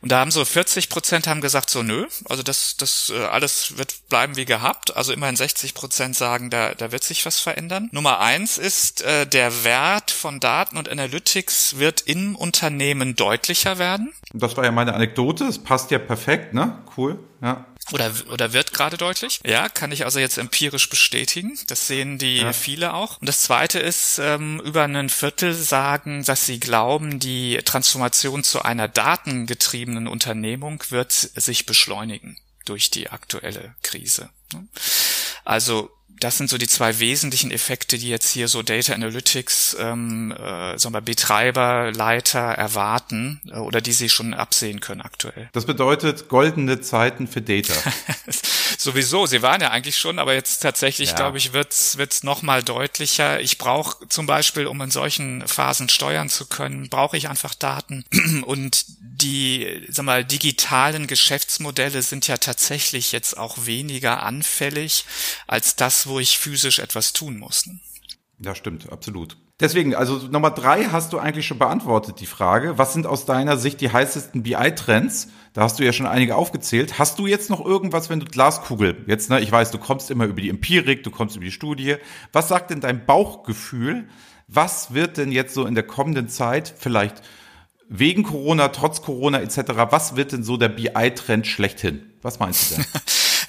[SPEAKER 3] Und da haben so 40 Prozent haben gesagt, so nö, also das, das äh, alles wird bleiben wie gehabt. Also immerhin 60 Prozent sagen, da, da wird sich was verändern ändern. Nummer eins ist, äh, der Wert von Daten und Analytics wird im Unternehmen deutlicher werden.
[SPEAKER 2] Das war ja meine Anekdote. Es passt ja perfekt, ne? Cool, ja.
[SPEAKER 3] Oder, oder wird gerade deutlich. Ja, kann ich also jetzt empirisch bestätigen. Das sehen die ja. viele auch. Und das zweite ist, ähm, über einen Viertel sagen, dass sie glauben, die Transformation zu einer datengetriebenen Unternehmung wird sich beschleunigen durch die aktuelle Krise. Also das sind so die zwei wesentlichen Effekte, die jetzt hier so Data Analytics, ähm, äh, sagen wir Betreiber, Leiter erwarten äh, oder die sie schon absehen können aktuell.
[SPEAKER 2] Das bedeutet goldene Zeiten für Data.
[SPEAKER 3] Sowieso, sie waren ja eigentlich schon, aber jetzt tatsächlich, ja. glaube ich, wird's wird's noch mal deutlicher. Ich brauche zum Beispiel, um in solchen Phasen steuern zu können, brauche ich einfach Daten und die, sag mal, digitalen Geschäftsmodelle sind ja tatsächlich jetzt auch weniger anfällig als das, wo ich physisch etwas tun muss. Ne?
[SPEAKER 2] Ja, stimmt, absolut. Deswegen, also Nummer drei hast du eigentlich schon beantwortet, die Frage. Was sind aus deiner Sicht die heißesten BI-Trends? Da hast du ja schon einige aufgezählt. Hast du jetzt noch irgendwas, wenn du Glaskugel, jetzt, ne, ich weiß, du kommst immer über die Empirik, du kommst über die Studie. Was sagt denn dein Bauchgefühl? Was wird denn jetzt so in der kommenden Zeit vielleicht wegen Corona, trotz Corona etc. Was wird denn so der BI-Trend schlechthin? Was meinst du denn?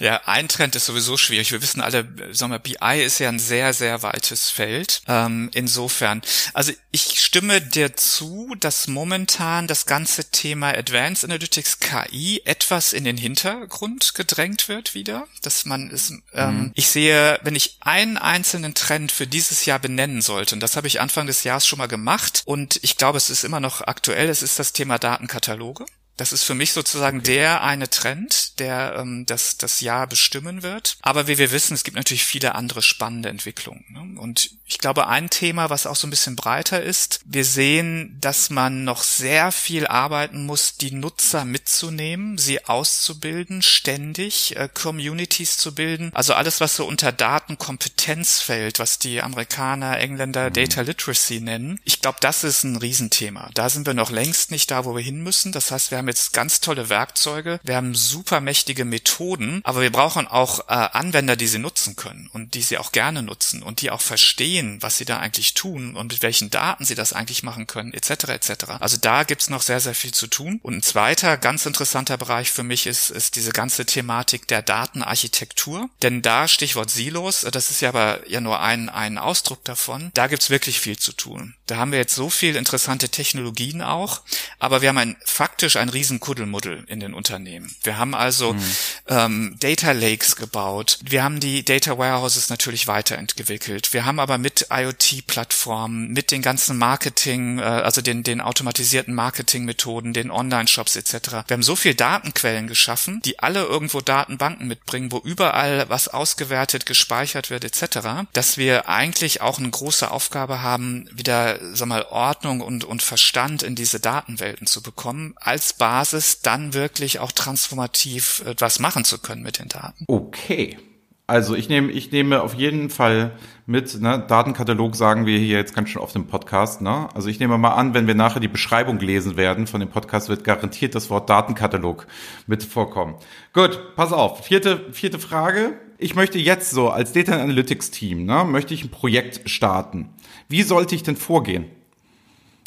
[SPEAKER 3] Ja, ein Trend ist sowieso schwierig. Wir wissen alle, sagen wir, BI ist ja ein sehr, sehr weites Feld. Ähm, insofern, also ich stimme dir zu, dass momentan das ganze Thema Advanced Analytics KI etwas in den Hintergrund gedrängt wird wieder. Dass man ist, ähm, mhm. ich sehe, wenn ich einen einzelnen Trend für dieses Jahr benennen sollte, und das habe ich Anfang des Jahres schon mal gemacht, und ich glaube, es ist immer noch aktuell, es ist das Thema Datenkataloge. Das ist für mich sozusagen der eine Trend, der ähm, das, das Jahr bestimmen wird. Aber wie wir wissen, es gibt natürlich viele andere spannende Entwicklungen. Ne? Und ich glaube, ein Thema, was auch so ein bisschen breiter ist, wir sehen, dass man noch sehr viel arbeiten muss, die Nutzer mitzunehmen, sie auszubilden, ständig äh, Communities zu bilden. Also alles, was so unter Datenkompetenz fällt, was die Amerikaner, Engländer mhm. Data Literacy nennen. Ich glaube, das ist ein Riesenthema. Da sind wir noch längst nicht da, wo wir hin müssen. Das heißt, wir haben jetzt ganz tolle Werkzeuge, wir haben super mächtige Methoden, aber wir brauchen auch äh, Anwender, die sie nutzen können und die sie auch gerne nutzen und die auch verstehen, was sie da eigentlich tun und mit welchen Daten sie das eigentlich machen können, etc. etc. Also da gibt's noch sehr, sehr viel zu tun. Und ein zweiter ganz interessanter Bereich für mich ist, ist diese ganze Thematik der Datenarchitektur. Denn da Stichwort Silos, das ist ja aber ja nur ein, ein Ausdruck davon, da gibt's wirklich viel zu tun. Da haben wir jetzt so viel interessante Technologien auch, aber wir haben ein, faktisch ein Riesenkuddelmuddel in den Unternehmen. Wir haben also mhm. ähm, Data Lakes gebaut. Wir haben die Data Warehouses natürlich weiterentwickelt. Wir haben aber mit IoT-Plattformen, mit den ganzen Marketing, äh, also den, den automatisierten Marketingmethoden, den Online-Shops etc. Wir haben so viel Datenquellen geschaffen, die alle irgendwo Datenbanken mitbringen, wo überall was ausgewertet, gespeichert wird etc., dass wir eigentlich auch eine große Aufgabe haben, wieder, sag mal, Ordnung und, und Verstand in diese Datenwelten zu bekommen, als Basis dann wirklich auch transformativ etwas machen zu können mit den Daten.
[SPEAKER 2] Okay. Also ich nehme, ich nehme auf jeden Fall mit, ne, Datenkatalog sagen wir hier jetzt ganz schön oft im Podcast, ne? Also ich nehme mal an, wenn wir nachher die Beschreibung lesen werden von dem Podcast, wird garantiert das Wort Datenkatalog mit vorkommen. Gut, pass auf. Vierte, vierte Frage. Ich möchte jetzt so als Data Analytics Team, ne, möchte ich ein Projekt starten. Wie sollte ich denn vorgehen?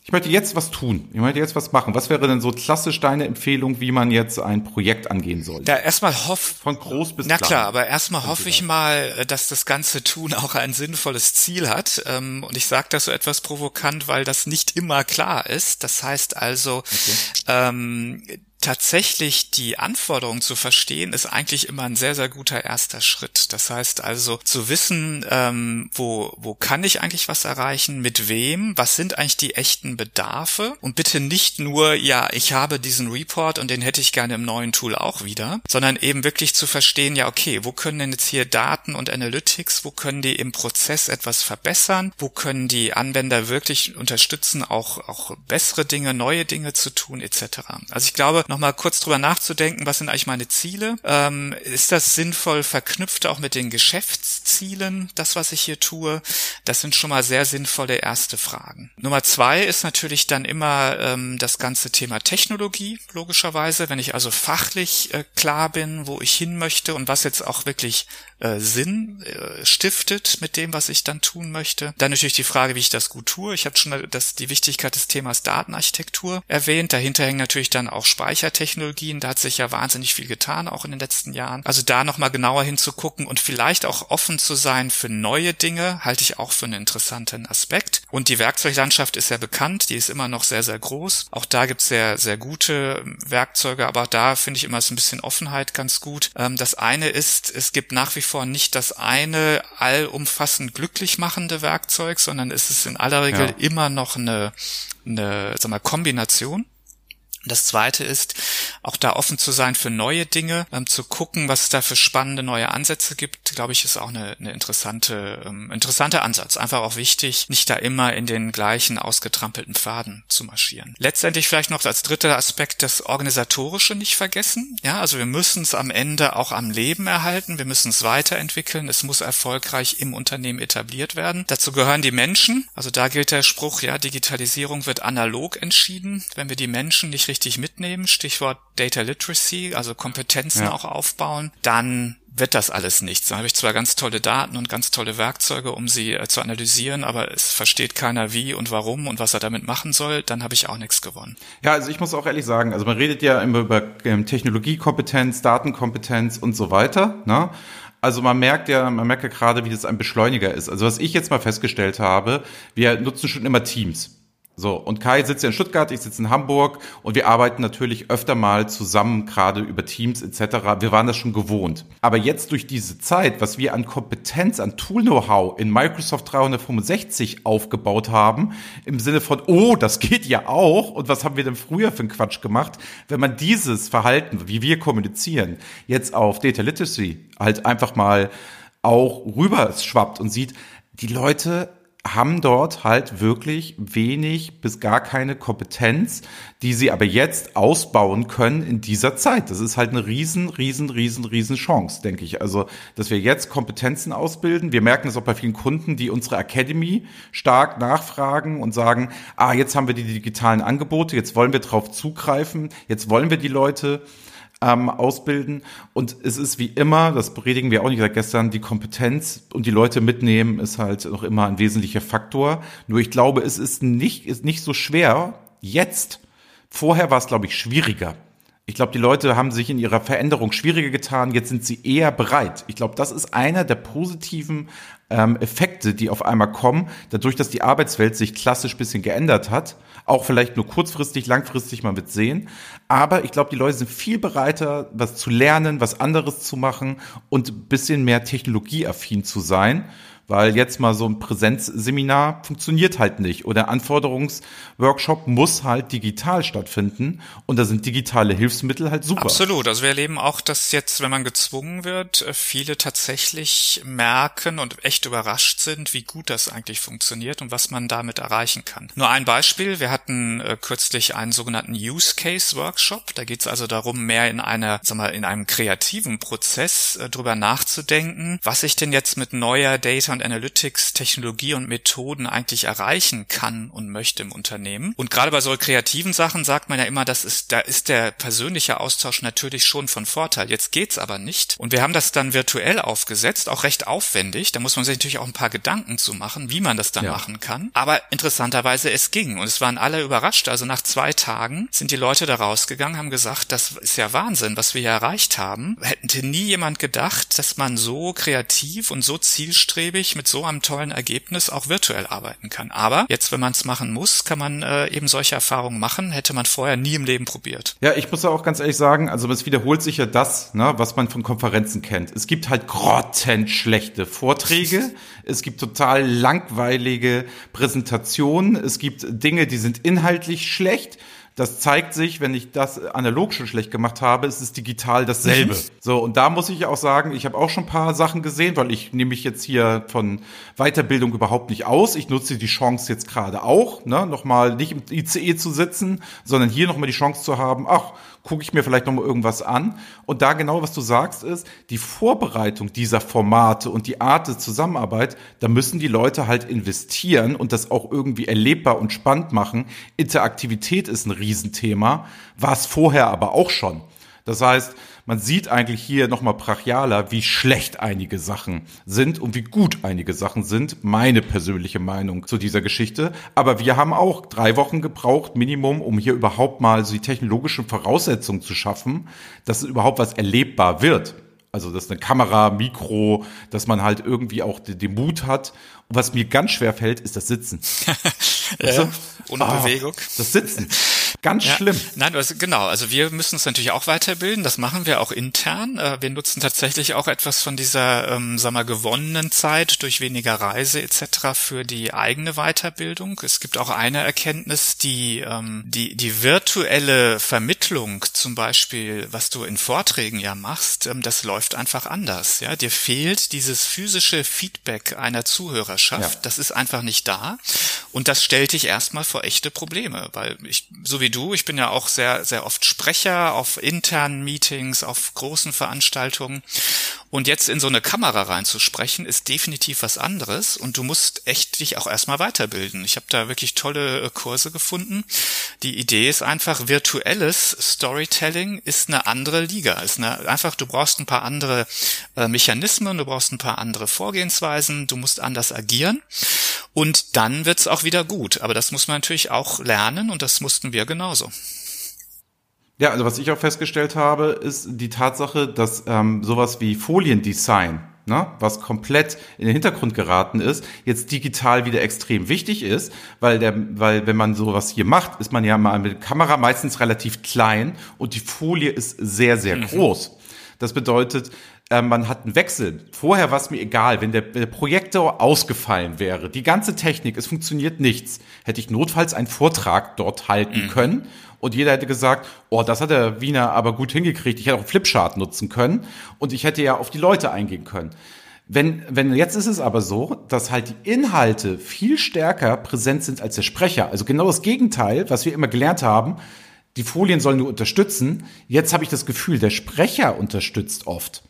[SPEAKER 2] Ich möchte jetzt was tun. Ich möchte jetzt was machen. Was wäre denn so klassisch deine Empfehlung, wie man jetzt ein Projekt angehen soll?
[SPEAKER 3] Ja, erstmal hoff.
[SPEAKER 2] Von groß bis
[SPEAKER 3] Na klein. klar, aber erstmal hoffe ich mal, dass das ganze Tun auch ein sinnvolles Ziel hat. Ähm, und ich sage das so etwas provokant, weil das nicht immer klar ist. Das heißt also, okay. ähm, tatsächlich die Anforderungen zu verstehen, ist eigentlich immer ein sehr, sehr guter erster Schritt. Das heißt also zu wissen, ähm, wo, wo kann ich eigentlich was erreichen, mit wem, was sind eigentlich die echten Bedarfe und bitte nicht nur, ja, ich habe diesen Report und den hätte ich gerne im neuen Tool auch wieder, sondern eben wirklich zu verstehen, ja, okay, wo können denn jetzt hier Daten und Analytics, wo können die im Prozess etwas verbessern, wo können die Anwender wirklich unterstützen, auch, auch bessere Dinge, neue Dinge zu tun, etc. Also ich glaube, nochmal kurz drüber nachzudenken, was sind eigentlich meine Ziele? Ähm, ist das sinnvoll verknüpft auch mit den Geschäftszielen, das, was ich hier tue? Das sind schon mal sehr sinnvolle erste Fragen. Nummer zwei ist natürlich dann immer ähm, das ganze Thema Technologie, logischerweise. Wenn ich also fachlich äh, klar bin, wo ich hin möchte und was jetzt auch wirklich äh, Sinn äh, stiftet mit dem, was ich dann tun möchte. Dann natürlich die Frage, wie ich das gut tue. Ich habe schon das, die Wichtigkeit des Themas Datenarchitektur erwähnt. Dahinter hängen natürlich dann auch Speichertechnologien. Da hat sich ja wahnsinnig viel getan, auch in den letzten Jahren. Also da nochmal genauer hinzugucken und vielleicht auch offen zu sein für neue Dinge, halte ich auch für einen interessanten Aspekt. Und die Werkzeuglandschaft ist ja bekannt, die ist immer noch sehr, sehr groß. Auch da gibt es sehr, sehr gute Werkzeuge, aber da finde ich immer so ein bisschen Offenheit ganz gut. Ähm, das eine ist, es gibt nach wie vor vor nicht das eine allumfassend glücklich machende Werkzeug, sondern es ist in aller Regel ja. immer noch eine, eine sag mal, Kombination. Das zweite ist, auch da offen zu sein für neue Dinge, ähm, zu gucken, was es da für spannende neue Ansätze gibt, glaube ich, ist auch eine, eine interessante, ähm, interessanter Ansatz. Einfach auch wichtig, nicht da immer in den gleichen ausgetrampelten Pfaden zu marschieren. Letztendlich vielleicht noch als dritter Aspekt das Organisatorische nicht vergessen. Ja, also wir müssen es am Ende auch am Leben erhalten. Wir müssen es weiterentwickeln. Es muss erfolgreich im Unternehmen etabliert werden. Dazu gehören die Menschen. Also da gilt der Spruch, ja, Digitalisierung wird analog entschieden. Wenn wir die Menschen nicht richtig mitnehmen, Stichwort Data Literacy, also Kompetenzen
[SPEAKER 2] Ja.
[SPEAKER 3] auch aufbauen, dann wird das alles nichts. Dann habe ich zwar ganz tolle Daten und ganz tolle Werkzeuge, um sie äh, zu analysieren, aber es versteht keiner wie und warum und was er damit machen soll, dann habe ich auch nichts gewonnen.
[SPEAKER 2] Ja, also ich muss auch ehrlich sagen, also man redet ja immer über ähm, Technologiekompetenz, Datenkompetenz und so weiter. Ne? Also man merkt ja, man merkt ja gerade, wie das ein Beschleuniger ist. Also was ich jetzt mal festgestellt habe, wir nutzen schon immer Teams. So, und Kai sitzt ja in Stuttgart, ich sitze in Hamburg und wir arbeiten natürlich öfter mal zusammen, gerade über Teams etc. Wir waren das schon gewohnt. Aber jetzt durch diese Zeit, was wir an Kompetenz, an Tool-Know-how in Microsoft 365 aufgebaut haben, im Sinne von, oh, das geht ja auch und was haben wir denn früher für einen Quatsch gemacht, wenn man dieses Verhalten, wie wir kommunizieren, jetzt auf Data Literacy halt einfach mal auch rüber schwappt und sieht, die Leute haben dort halt wirklich wenig bis gar keine Kompetenz, die sie aber jetzt ausbauen können in dieser Zeit. Das ist halt eine riesen, riesen, riesen, riesen Chance, denke ich. Also, dass wir jetzt Kompetenzen ausbilden. Wir merken es auch bei vielen Kunden, die unsere Academy stark nachfragen und sagen, ah, jetzt haben wir die digitalen Angebote, jetzt wollen wir drauf zugreifen, jetzt wollen wir die Leute ähm, ausbilden. Und es ist wie immer, das predigen wir auch nicht seit gestern, die Kompetenz und die Leute mitnehmen ist halt noch immer ein wesentlicher Faktor. Nur ich glaube, es ist nicht, ist nicht so schwer jetzt. Vorher war es, glaube ich, schwieriger. Ich glaube, die Leute haben sich in ihrer Veränderung schwieriger getan. Jetzt sind sie eher bereit. Ich glaube, das ist einer der positiven ähm, Effekte, die auf einmal kommen, dadurch, dass die Arbeitswelt sich klassisch bisschen geändert hat. Auch vielleicht nur kurzfristig, langfristig, man wird sehen. Aber ich glaube, die Leute sind viel bereiter, was zu lernen, was anderes zu machen und bisschen mehr technologieaffin zu sein. Weil jetzt mal so ein Präsenzseminar funktioniert halt nicht. Oder Anforderungsworkshop muss halt digital stattfinden. Und da sind digitale Hilfsmittel halt super.
[SPEAKER 3] Absolut. Also wir erleben auch, dass jetzt, wenn man gezwungen wird, viele tatsächlich merken und echt überrascht sind, wie gut das eigentlich funktioniert und was man damit erreichen kann. Nur ein Beispiel. Wir hatten äh, kürzlich einen sogenannten Use Case Workshop. Da geht es also darum, mehr in einer, sag mal, in einem kreativen Prozess äh, drüber nachzudenken, was ich denn jetzt mit neuer Data und Analytics Technologie und Methoden eigentlich erreichen kann und möchte im Unternehmen. Und gerade bei so kreativen Sachen sagt man ja immer, das ist, da ist der persönliche Austausch natürlich schon von Vorteil. Jetzt geht's aber nicht. Und wir haben das dann virtuell aufgesetzt, auch recht aufwendig. Da muss man sich natürlich auch ein paar Gedanken zu machen, wie man das dann
[SPEAKER 2] Ja.
[SPEAKER 3] machen kann. Aber interessanterweise, es ging. Und es waren alle überrascht. Also nach zwei Tagen sind die Leute da rausgegangen, haben gesagt, das ist ja Wahnsinn, was wir hier erreicht haben. Hätte nie jemand gedacht, dass man so kreativ und so zielstrebig mit so einem tollen Ergebnis auch virtuell arbeiten kann. Aber jetzt, wenn man es machen muss, kann man äh, eben solche Erfahrungen machen. Hätte man vorher nie im Leben probiert.
[SPEAKER 2] Ja, ich muss auch ganz ehrlich sagen, also es wiederholt sich ja das, ne, was man von Konferenzen kennt. Es gibt halt grottenschlechte Vorträge, es gibt total langweilige Präsentationen, es gibt Dinge, die sind inhaltlich schlecht. Das zeigt sich, wenn ich das analog schon schlecht gemacht habe, ist es digital dasselbe. So, und da muss ich auch sagen, ich habe auch schon ein paar Sachen gesehen, weil ich nehme mich jetzt hier von Weiterbildung überhaupt nicht aus. Ich nutze die Chance jetzt gerade auch, ne, nochmal nicht im ICE zu sitzen, sondern hier nochmal die Chance zu haben, ach, gucke ich mir vielleicht nochmal irgendwas an. Und da genau, was du sagst, ist, die Vorbereitung dieser Formate und die Art der Zusammenarbeit, da müssen die Leute halt investieren und das auch irgendwie erlebbar und spannend machen. Interaktivität ist ein Riesenthema, war es vorher aber auch schon. Das heißt, man sieht eigentlich hier nochmal brachialer, wie schlecht einige Sachen sind und wie gut einige Sachen sind. Meine persönliche Meinung zu dieser Geschichte. Aber wir haben auch drei Wochen gebraucht, Minimum, um hier überhaupt mal so die technologischen Voraussetzungen zu schaffen, dass es überhaupt was erlebbar wird. Also, dass eine Kamera, Mikro, dass man halt irgendwie auch den, den Mut hat. Und was mir ganz schwer fällt, ist das Sitzen. Weißt du?
[SPEAKER 3] Ohne
[SPEAKER 2] Ah,
[SPEAKER 3] Bewegung.
[SPEAKER 2] Das Sitzen. Ganz
[SPEAKER 3] Ja.
[SPEAKER 2] schlimm.
[SPEAKER 3] Nein, also genau. Also wir müssen uns natürlich auch weiterbilden. Das machen wir auch intern. Äh, Wir nutzen tatsächlich auch etwas von dieser, ähm, sag mal, gewonnenen Zeit durch weniger Reise etc. für die eigene Weiterbildung. Es gibt auch eine Erkenntnis, die ähm, die die virtuelle Vermittlung, zum Beispiel, was du in Vorträgen ja machst, ähm, das läuft einfach anders. Ja, dir fehlt dieses physische Feedback einer Zuhörerschaft.
[SPEAKER 2] Ja.
[SPEAKER 3] Das ist einfach nicht da. Und das stellt dich erstmal vor echte Probleme, weil ich, so wie du. Ich bin ja auch sehr, sehr oft Sprecher auf internen Meetings, auf großen Veranstaltungen. Und jetzt in so eine Kamera reinzusprechen, ist definitiv was anderes. Und du musst echt dich auch erstmal weiterbilden. Ich habe da wirklich tolle äh, Kurse gefunden. Die Idee ist einfach, virtuelles Storytelling ist eine andere Liga. Ist eine, einfach, du brauchst ein paar andere äh, Mechanismen, du brauchst ein paar andere Vorgehensweisen, du musst anders agieren. Und dann wird's auch wieder gut. Aber das muss man natürlich auch lernen und das mussten wir genauso.
[SPEAKER 2] Ja, also was ich auch festgestellt habe, ist die Tatsache, dass ähm, sowas wie Foliendesign, ne, was komplett in den Hintergrund geraten ist, jetzt digital wieder extrem wichtig ist, weil der, weil wenn man sowas hier macht, ist man ja mal mit der Kamera meistens relativ klein und die Folie ist sehr, sehr mhm. groß. Das bedeutet, äh, man hat einen Wechsel. Vorher war es mir egal, wenn der, der, Projektor ausgefallen wäre. Die ganze Technik, es funktioniert nichts. Hätte ich notfalls einen Vortrag dort halten mhm. können und jeder hätte gesagt, oh, das hat der Wiener aber gut hingekriegt. Ich hätte auch Flipchart nutzen können und ich hätte ja auf die Leute eingehen können. Wenn, wenn jetzt ist es aber so, dass halt die Inhalte viel stärker präsent sind als der Sprecher. Also genau das Gegenteil, was wir immer gelernt haben. Die Folien sollen nur unterstützen. Jetzt habe ich das Gefühl, der Sprecher unterstützt oft.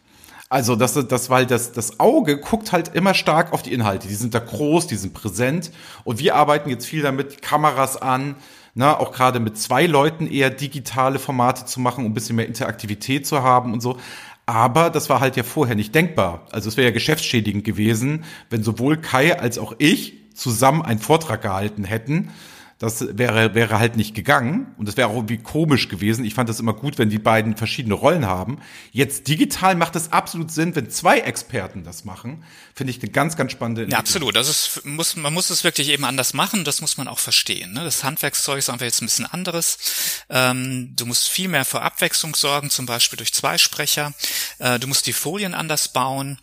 [SPEAKER 2] Also das, das, weil das, das Auge guckt halt immer stark auf die Inhalte. Die sind da groß, die sind präsent. Und wir arbeiten jetzt viel damit, Kameras an, na, auch gerade mit zwei Leuten eher digitale Formate zu machen, um ein bisschen mehr Interaktivität zu haben und so. Aber das war halt ja vorher nicht denkbar. Also es wäre ja geschäftsschädigend gewesen, wenn sowohl Kai als auch ich zusammen einen Vortrag gehalten hätten das wäre, wäre halt nicht gegangen und das wäre auch irgendwie komisch gewesen. Ich fand das immer gut, wenn die beiden verschiedene Rollen haben. Jetzt digital macht es absolut Sinn, wenn zwei Experten das machen. Finde ich eine ganz, ganz spannende
[SPEAKER 3] Ja, absolut. Das ist, muss, man muss es wirklich eben anders machen. Das muss man auch verstehen. Ne? Das Handwerkszeug ist einfach jetzt ein bisschen anderes. Ähm, du musst viel mehr für Abwechslung sorgen, zum Beispiel durch zwei Sprecher. Äh, du musst die Folien anders bauen.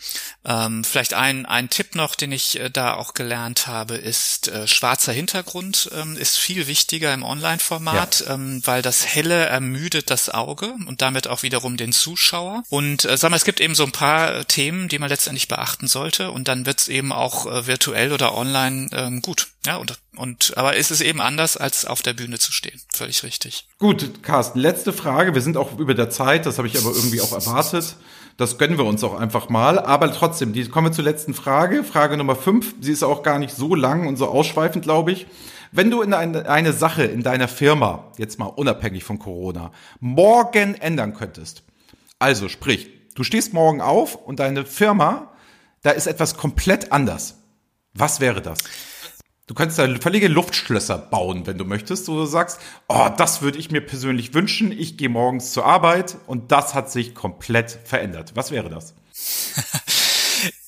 [SPEAKER 3] Ähm, vielleicht ein, ein Tipp noch, den ich äh, da auch gelernt habe, ist äh, schwarzer Hintergrund ähm, ist viel wichtiger im Online-Format, ja. ähm, weil das Helle ermüdet das Auge und damit auch wiederum den Zuschauer. Und äh, sag mal, es gibt eben so ein paar Themen, die man letztendlich beachten sollte und dann wird's eben auch äh, virtuell oder online ähm, gut. Ja, und, und aber ist es eben anders, als auf der Bühne zu stehen. Völlig richtig.
[SPEAKER 2] Gut, Carsten, letzte Frage. Wir sind auch über der Zeit, das habe ich aber irgendwie auch erwartet. Das gönnen wir uns auch einfach mal. Aber trotzdem, die, kommen wir zur letzten Frage. Frage Nummer fünf. Sie ist auch gar nicht so lang und so ausschweifend, glaube ich. Wenn du in eine, eine Sache in deiner Firma, jetzt mal unabhängig von Corona, morgen ändern könntest, also sprich, du stehst morgen auf und deine Firma, da ist etwas komplett anders. Was wäre das? Du könntest da völlige Luftschlösser bauen, wenn du möchtest, wo du sagst, oh, das würde ich mir persönlich wünschen. Ich gehe morgens zur Arbeit und das hat sich komplett verändert. Was wäre das?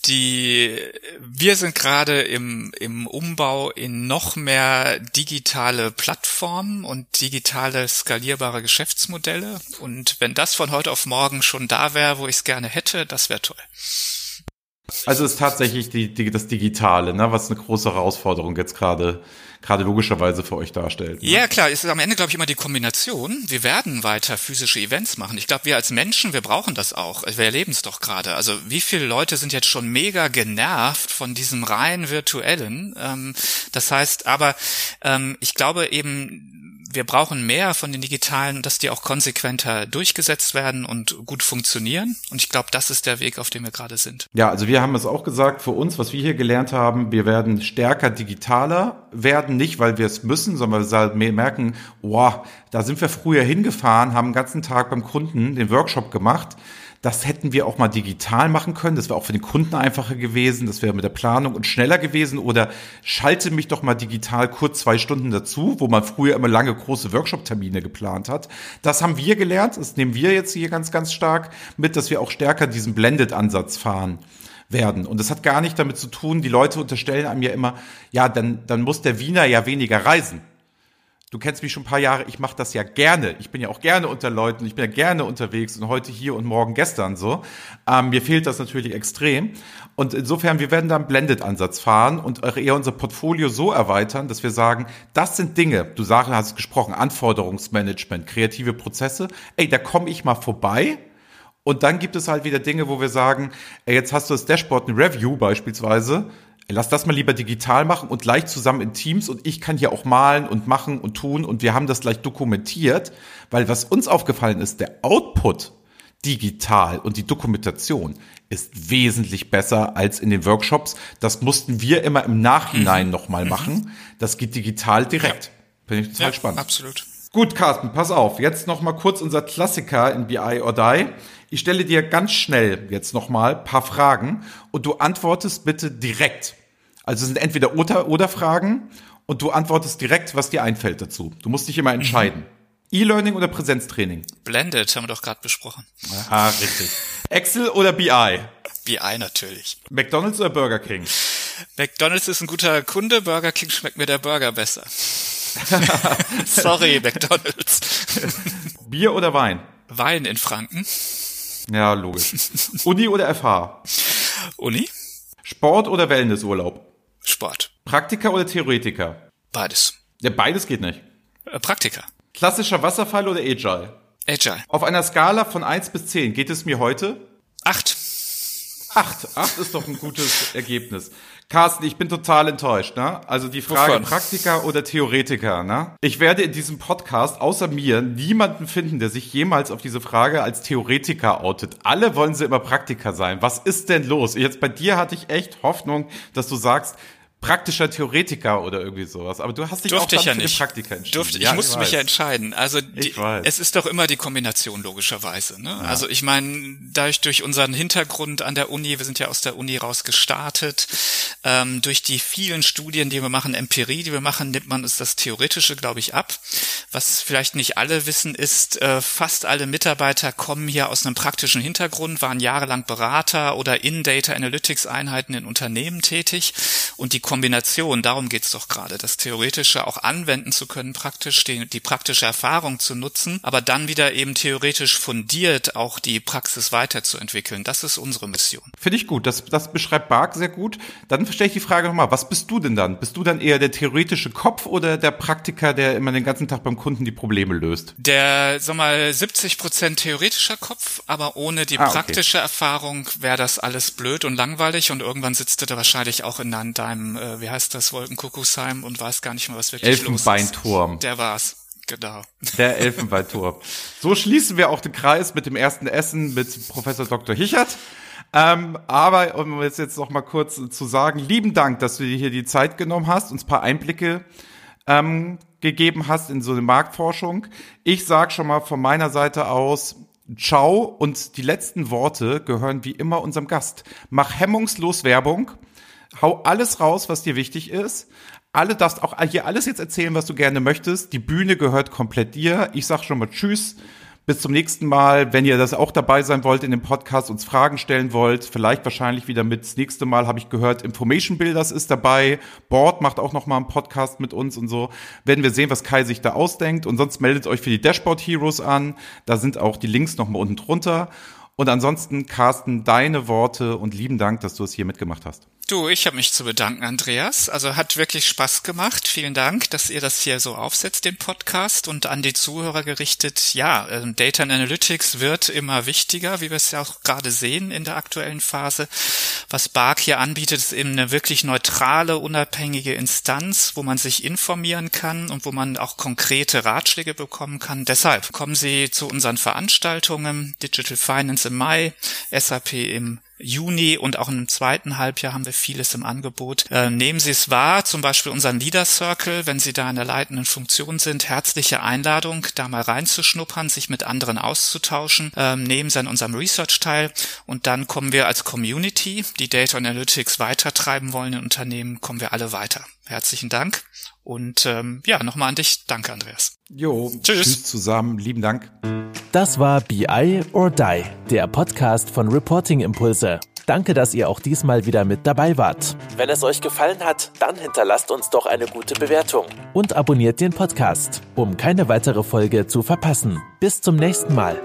[SPEAKER 3] die wir sind gerade im, im Umbau in noch mehr digitale Plattformen und digitale skalierbare Geschäftsmodelle. Und wenn das von heute auf morgen schon da wäre, wo ich es gerne hätte, das wäre toll.
[SPEAKER 2] Also ist tatsächlich die, die, das Digitale, ne, was eine große Herausforderung jetzt gerade gerade logischerweise für euch darstellt.
[SPEAKER 3] Ne? Ja, klar, ist am Ende, glaube ich, immer die Kombination. Wir werden weiter physische Events machen. Ich glaube, wir als Menschen, wir brauchen das auch. Wir erleben es doch gerade. Also wie viele Leute sind jetzt schon mega genervt von diesem rein virtuellen? Ähm, das heißt, aber ähm, ich glaube eben, wir brauchen mehr von den digitalen, dass die auch konsequenter durchgesetzt werden und gut funktionieren. Und ich glaube, das ist der Weg, auf dem wir gerade sind.
[SPEAKER 2] Ja, also wir haben es auch gesagt, für uns, was wir hier gelernt haben, wir werden stärker digitaler werden, nicht weil wir es müssen, sondern weil wir merken, wow, da sind wir früher hingefahren, haben den ganzen Tag beim Kunden den Workshop gemacht das hätten wir auch mal digital machen können. Das wäre auch für den Kunden einfacher gewesen. Das wäre mit der Planung und schneller gewesen. Oder schalte mich doch mal digital kurz zwei Stunden dazu, wo man früher immer lange große Workshop-Termine geplant hat. Das haben wir gelernt. Das nehmen wir jetzt hier ganz, ganz stark mit, dass wir auch stärker diesen Blended-Ansatz fahren werden. Und das hat gar nicht damit zu tun, die Leute unterstellen einem ja immer, ja, dann, dann muss der Wiener ja weniger reisen du kennst mich schon ein paar Jahre, ich mache das ja gerne. Ich bin ja auch gerne unter Leuten, ich bin ja gerne unterwegs und heute hier und morgen gestern so. Ähm, mir fehlt das natürlich extrem. Und insofern, wir werden da einen Blended-Ansatz fahren und eher unser Portfolio so erweitern, dass wir sagen, das sind Dinge, du sagst, hast gesprochen, Anforderungsmanagement, kreative Prozesse. Ey, da komme ich mal vorbei. Und dann gibt es halt wieder Dinge, wo wir sagen, ey, jetzt hast du das Dashboard, eine Review beispielsweise, lass das mal lieber digital machen und gleich zusammen in Teams und ich kann hier auch malen und machen und tun und wir haben das gleich dokumentiert, weil was uns aufgefallen ist, der Output digital und die Dokumentation ist wesentlich besser als in den Workshops. Das mussten wir immer im Nachhinein mhm. nochmal machen. Das geht digital direkt. Finde ich total ja, spannend.
[SPEAKER 3] Absolut.
[SPEAKER 2] Gut, Carsten, pass auf. Jetzt nochmal kurz unser Klassiker in BI or Die. Ich stelle dir ganz schnell jetzt nochmal paar Fragen und du antwortest bitte direkt. Also es sind entweder oder, oder Fragen und du antwortest direkt, was dir einfällt dazu. Du musst dich immer entscheiden. Mhm. E-Learning oder Präsenztraining?
[SPEAKER 3] Blended, haben wir doch gerade besprochen.
[SPEAKER 2] Ah, richtig. Excel oder BI?
[SPEAKER 3] BI natürlich.
[SPEAKER 2] McDonald's oder Burger King?
[SPEAKER 3] McDonald's ist ein guter Kunde, Burger King schmeckt mir der Burger besser. Sorry, McDonald's.
[SPEAKER 2] Bier oder Wein?
[SPEAKER 3] Wein in Franken.
[SPEAKER 2] Ja, logisch. Uni oder FH?
[SPEAKER 3] Uni.
[SPEAKER 2] Sport oder Wellnessurlaub?
[SPEAKER 3] Sport.
[SPEAKER 2] Praktiker oder Theoretiker?
[SPEAKER 3] Beides.
[SPEAKER 2] Ja, beides geht nicht.
[SPEAKER 3] Äh, Praktiker.
[SPEAKER 2] Klassischer Wasserfall oder Agile?
[SPEAKER 3] Agile.
[SPEAKER 2] Auf einer Skala von eins bis zehn geht es mir heute?
[SPEAKER 3] Acht.
[SPEAKER 2] Acht. Acht ist doch ein gutes Ergebnis. Carsten, ich bin total enttäuscht, ne? Also die Frage Wovon? Praktiker oder Theoretiker, ne? Ich werde in diesem Podcast außer mir niemanden finden, der sich jemals auf diese Frage als Theoretiker outet. Alle wollen sie immer Praktiker sein. Was ist denn los? Jetzt bei dir hatte ich echt Hoffnung, dass du sagst, praktischer Theoretiker oder irgendwie sowas. Aber du hast dich
[SPEAKER 3] Durfte
[SPEAKER 2] auch
[SPEAKER 3] ich ja nicht.
[SPEAKER 2] Praktika entschieden.
[SPEAKER 3] Durfte, ja, ich musste ich mich ja entscheiden. Also die, es ist doch immer die Kombination logischerweise. Ne? Ja. Also ich meine, dadurch durch unseren Hintergrund an der Uni, wir sind ja aus der Uni raus gestartet, ähm, durch die vielen Studien, die wir machen, Empirie, die wir machen, nimmt man uns das Theoretische, glaube ich, ab. Was vielleicht nicht alle wissen, ist, äh, fast alle Mitarbeiter kommen hier aus einem praktischen Hintergrund, waren jahrelang Berater oder in Data Analytics Einheiten in Unternehmen tätig und die Kombination, darum geht's doch gerade, das Theoretische auch anwenden zu können, praktisch die, die praktische Erfahrung zu nutzen, aber dann wieder eben theoretisch fundiert auch die Praxis weiterzuentwickeln. Das ist unsere Mission.
[SPEAKER 2] Finde ich gut. Das, das beschreibt Bark sehr gut. Dann stelle ich die Frage nochmal, was bist du denn dann? Bist du dann eher der theoretische Kopf oder der Praktiker, der immer den ganzen Tag beim Kunden die Probleme löst?
[SPEAKER 3] Der, sag mal, 70 Prozent theoretischer Kopf, aber ohne die ah, praktische okay. Erfahrung wäre das alles blöd und langweilig und irgendwann sitzt du da wahrscheinlich auch in deinem äh, wie heißt das, Wolkenkuckucksheim und weiß gar nicht mehr, was wirklich
[SPEAKER 2] Elfenbeinturm.
[SPEAKER 3] los ist. Der war's. Genau.
[SPEAKER 2] Der Elfenbeinturm. So schließen wir auch den Kreis mit dem ersten Essen mit Professor Dr. Hichert. Ähm, aber um jetzt, jetzt noch mal kurz zu sagen, lieben Dank, dass du dir hier die Zeit genommen hast, uns paar Einblicke ähm, gegeben hast in so eine Marktforschung. Ich sag schon mal von meiner Seite aus, ciao und die letzten Worte gehören wie immer unserem Gast. Mach hemmungslos Werbung hau alles raus, was dir wichtig ist. Alle darfst auch hier alles jetzt erzählen, was du gerne möchtest. Die Bühne gehört komplett dir. Ich sag schon mal Tschüss. Bis zum nächsten Mal. Wenn ihr das auch dabei sein wollt in dem Podcast, uns Fragen stellen wollt, vielleicht wahrscheinlich wieder mit. Das nächste Mal habe ich gehört, Information Builders ist dabei. Board macht auch noch mal einen Podcast mit uns und so. Werden wir sehen, was Kai sich da ausdenkt. Und sonst meldet euch für die Dashboard Heroes an. Da sind auch die Links noch mal unten drunter. Und ansonsten, Carsten, deine Worte und lieben Dank, dass du es hier mitgemacht hast.
[SPEAKER 3] Du, ich habe mich zu bedanken, Andreas. Also hat wirklich Spaß gemacht. Vielen Dank, dass ihr das hier so aufsetzt, den Podcast und an die Zuhörer gerichtet. Ja, ähm, Data Analytics wird immer wichtiger, wie wir es ja auch gerade sehen in der aktuellen Phase. Was Bark hier anbietet, ist eben eine wirklich neutrale, unabhängige Instanz, wo man sich informieren kann und wo man auch konkrete Ratschläge bekommen kann. Deshalb kommen Sie zu unseren Veranstaltungen Digital Finance im Mai, SAP im Juni und auch im zweiten Halbjahr haben wir vieles im Angebot. Äh, nehmen Sie es wahr, zum Beispiel unseren Leader Circle, wenn Sie da in der leitenden Funktion sind, herzliche Einladung, da mal reinzuschnuppern, sich mit anderen auszutauschen. Ähm, nehmen Sie an unserem Research teil und dann kommen wir als Community, die Data Analytics weitertreiben wollen in Unternehmen, kommen wir alle weiter. Herzlichen Dank und ähm, ja, nochmal an dich. Danke, Andreas.
[SPEAKER 2] Jo, tschüss. tschüss zusammen. Lieben Dank.
[SPEAKER 1] Das war BI or Die, der Podcast von Reporting Impulse. Danke, dass ihr auch diesmal wieder mit dabei wart. Wenn es euch gefallen hat, dann hinterlasst uns doch eine gute Bewertung. Und abonniert den Podcast, um keine weitere Folge zu verpassen. Bis zum nächsten Mal.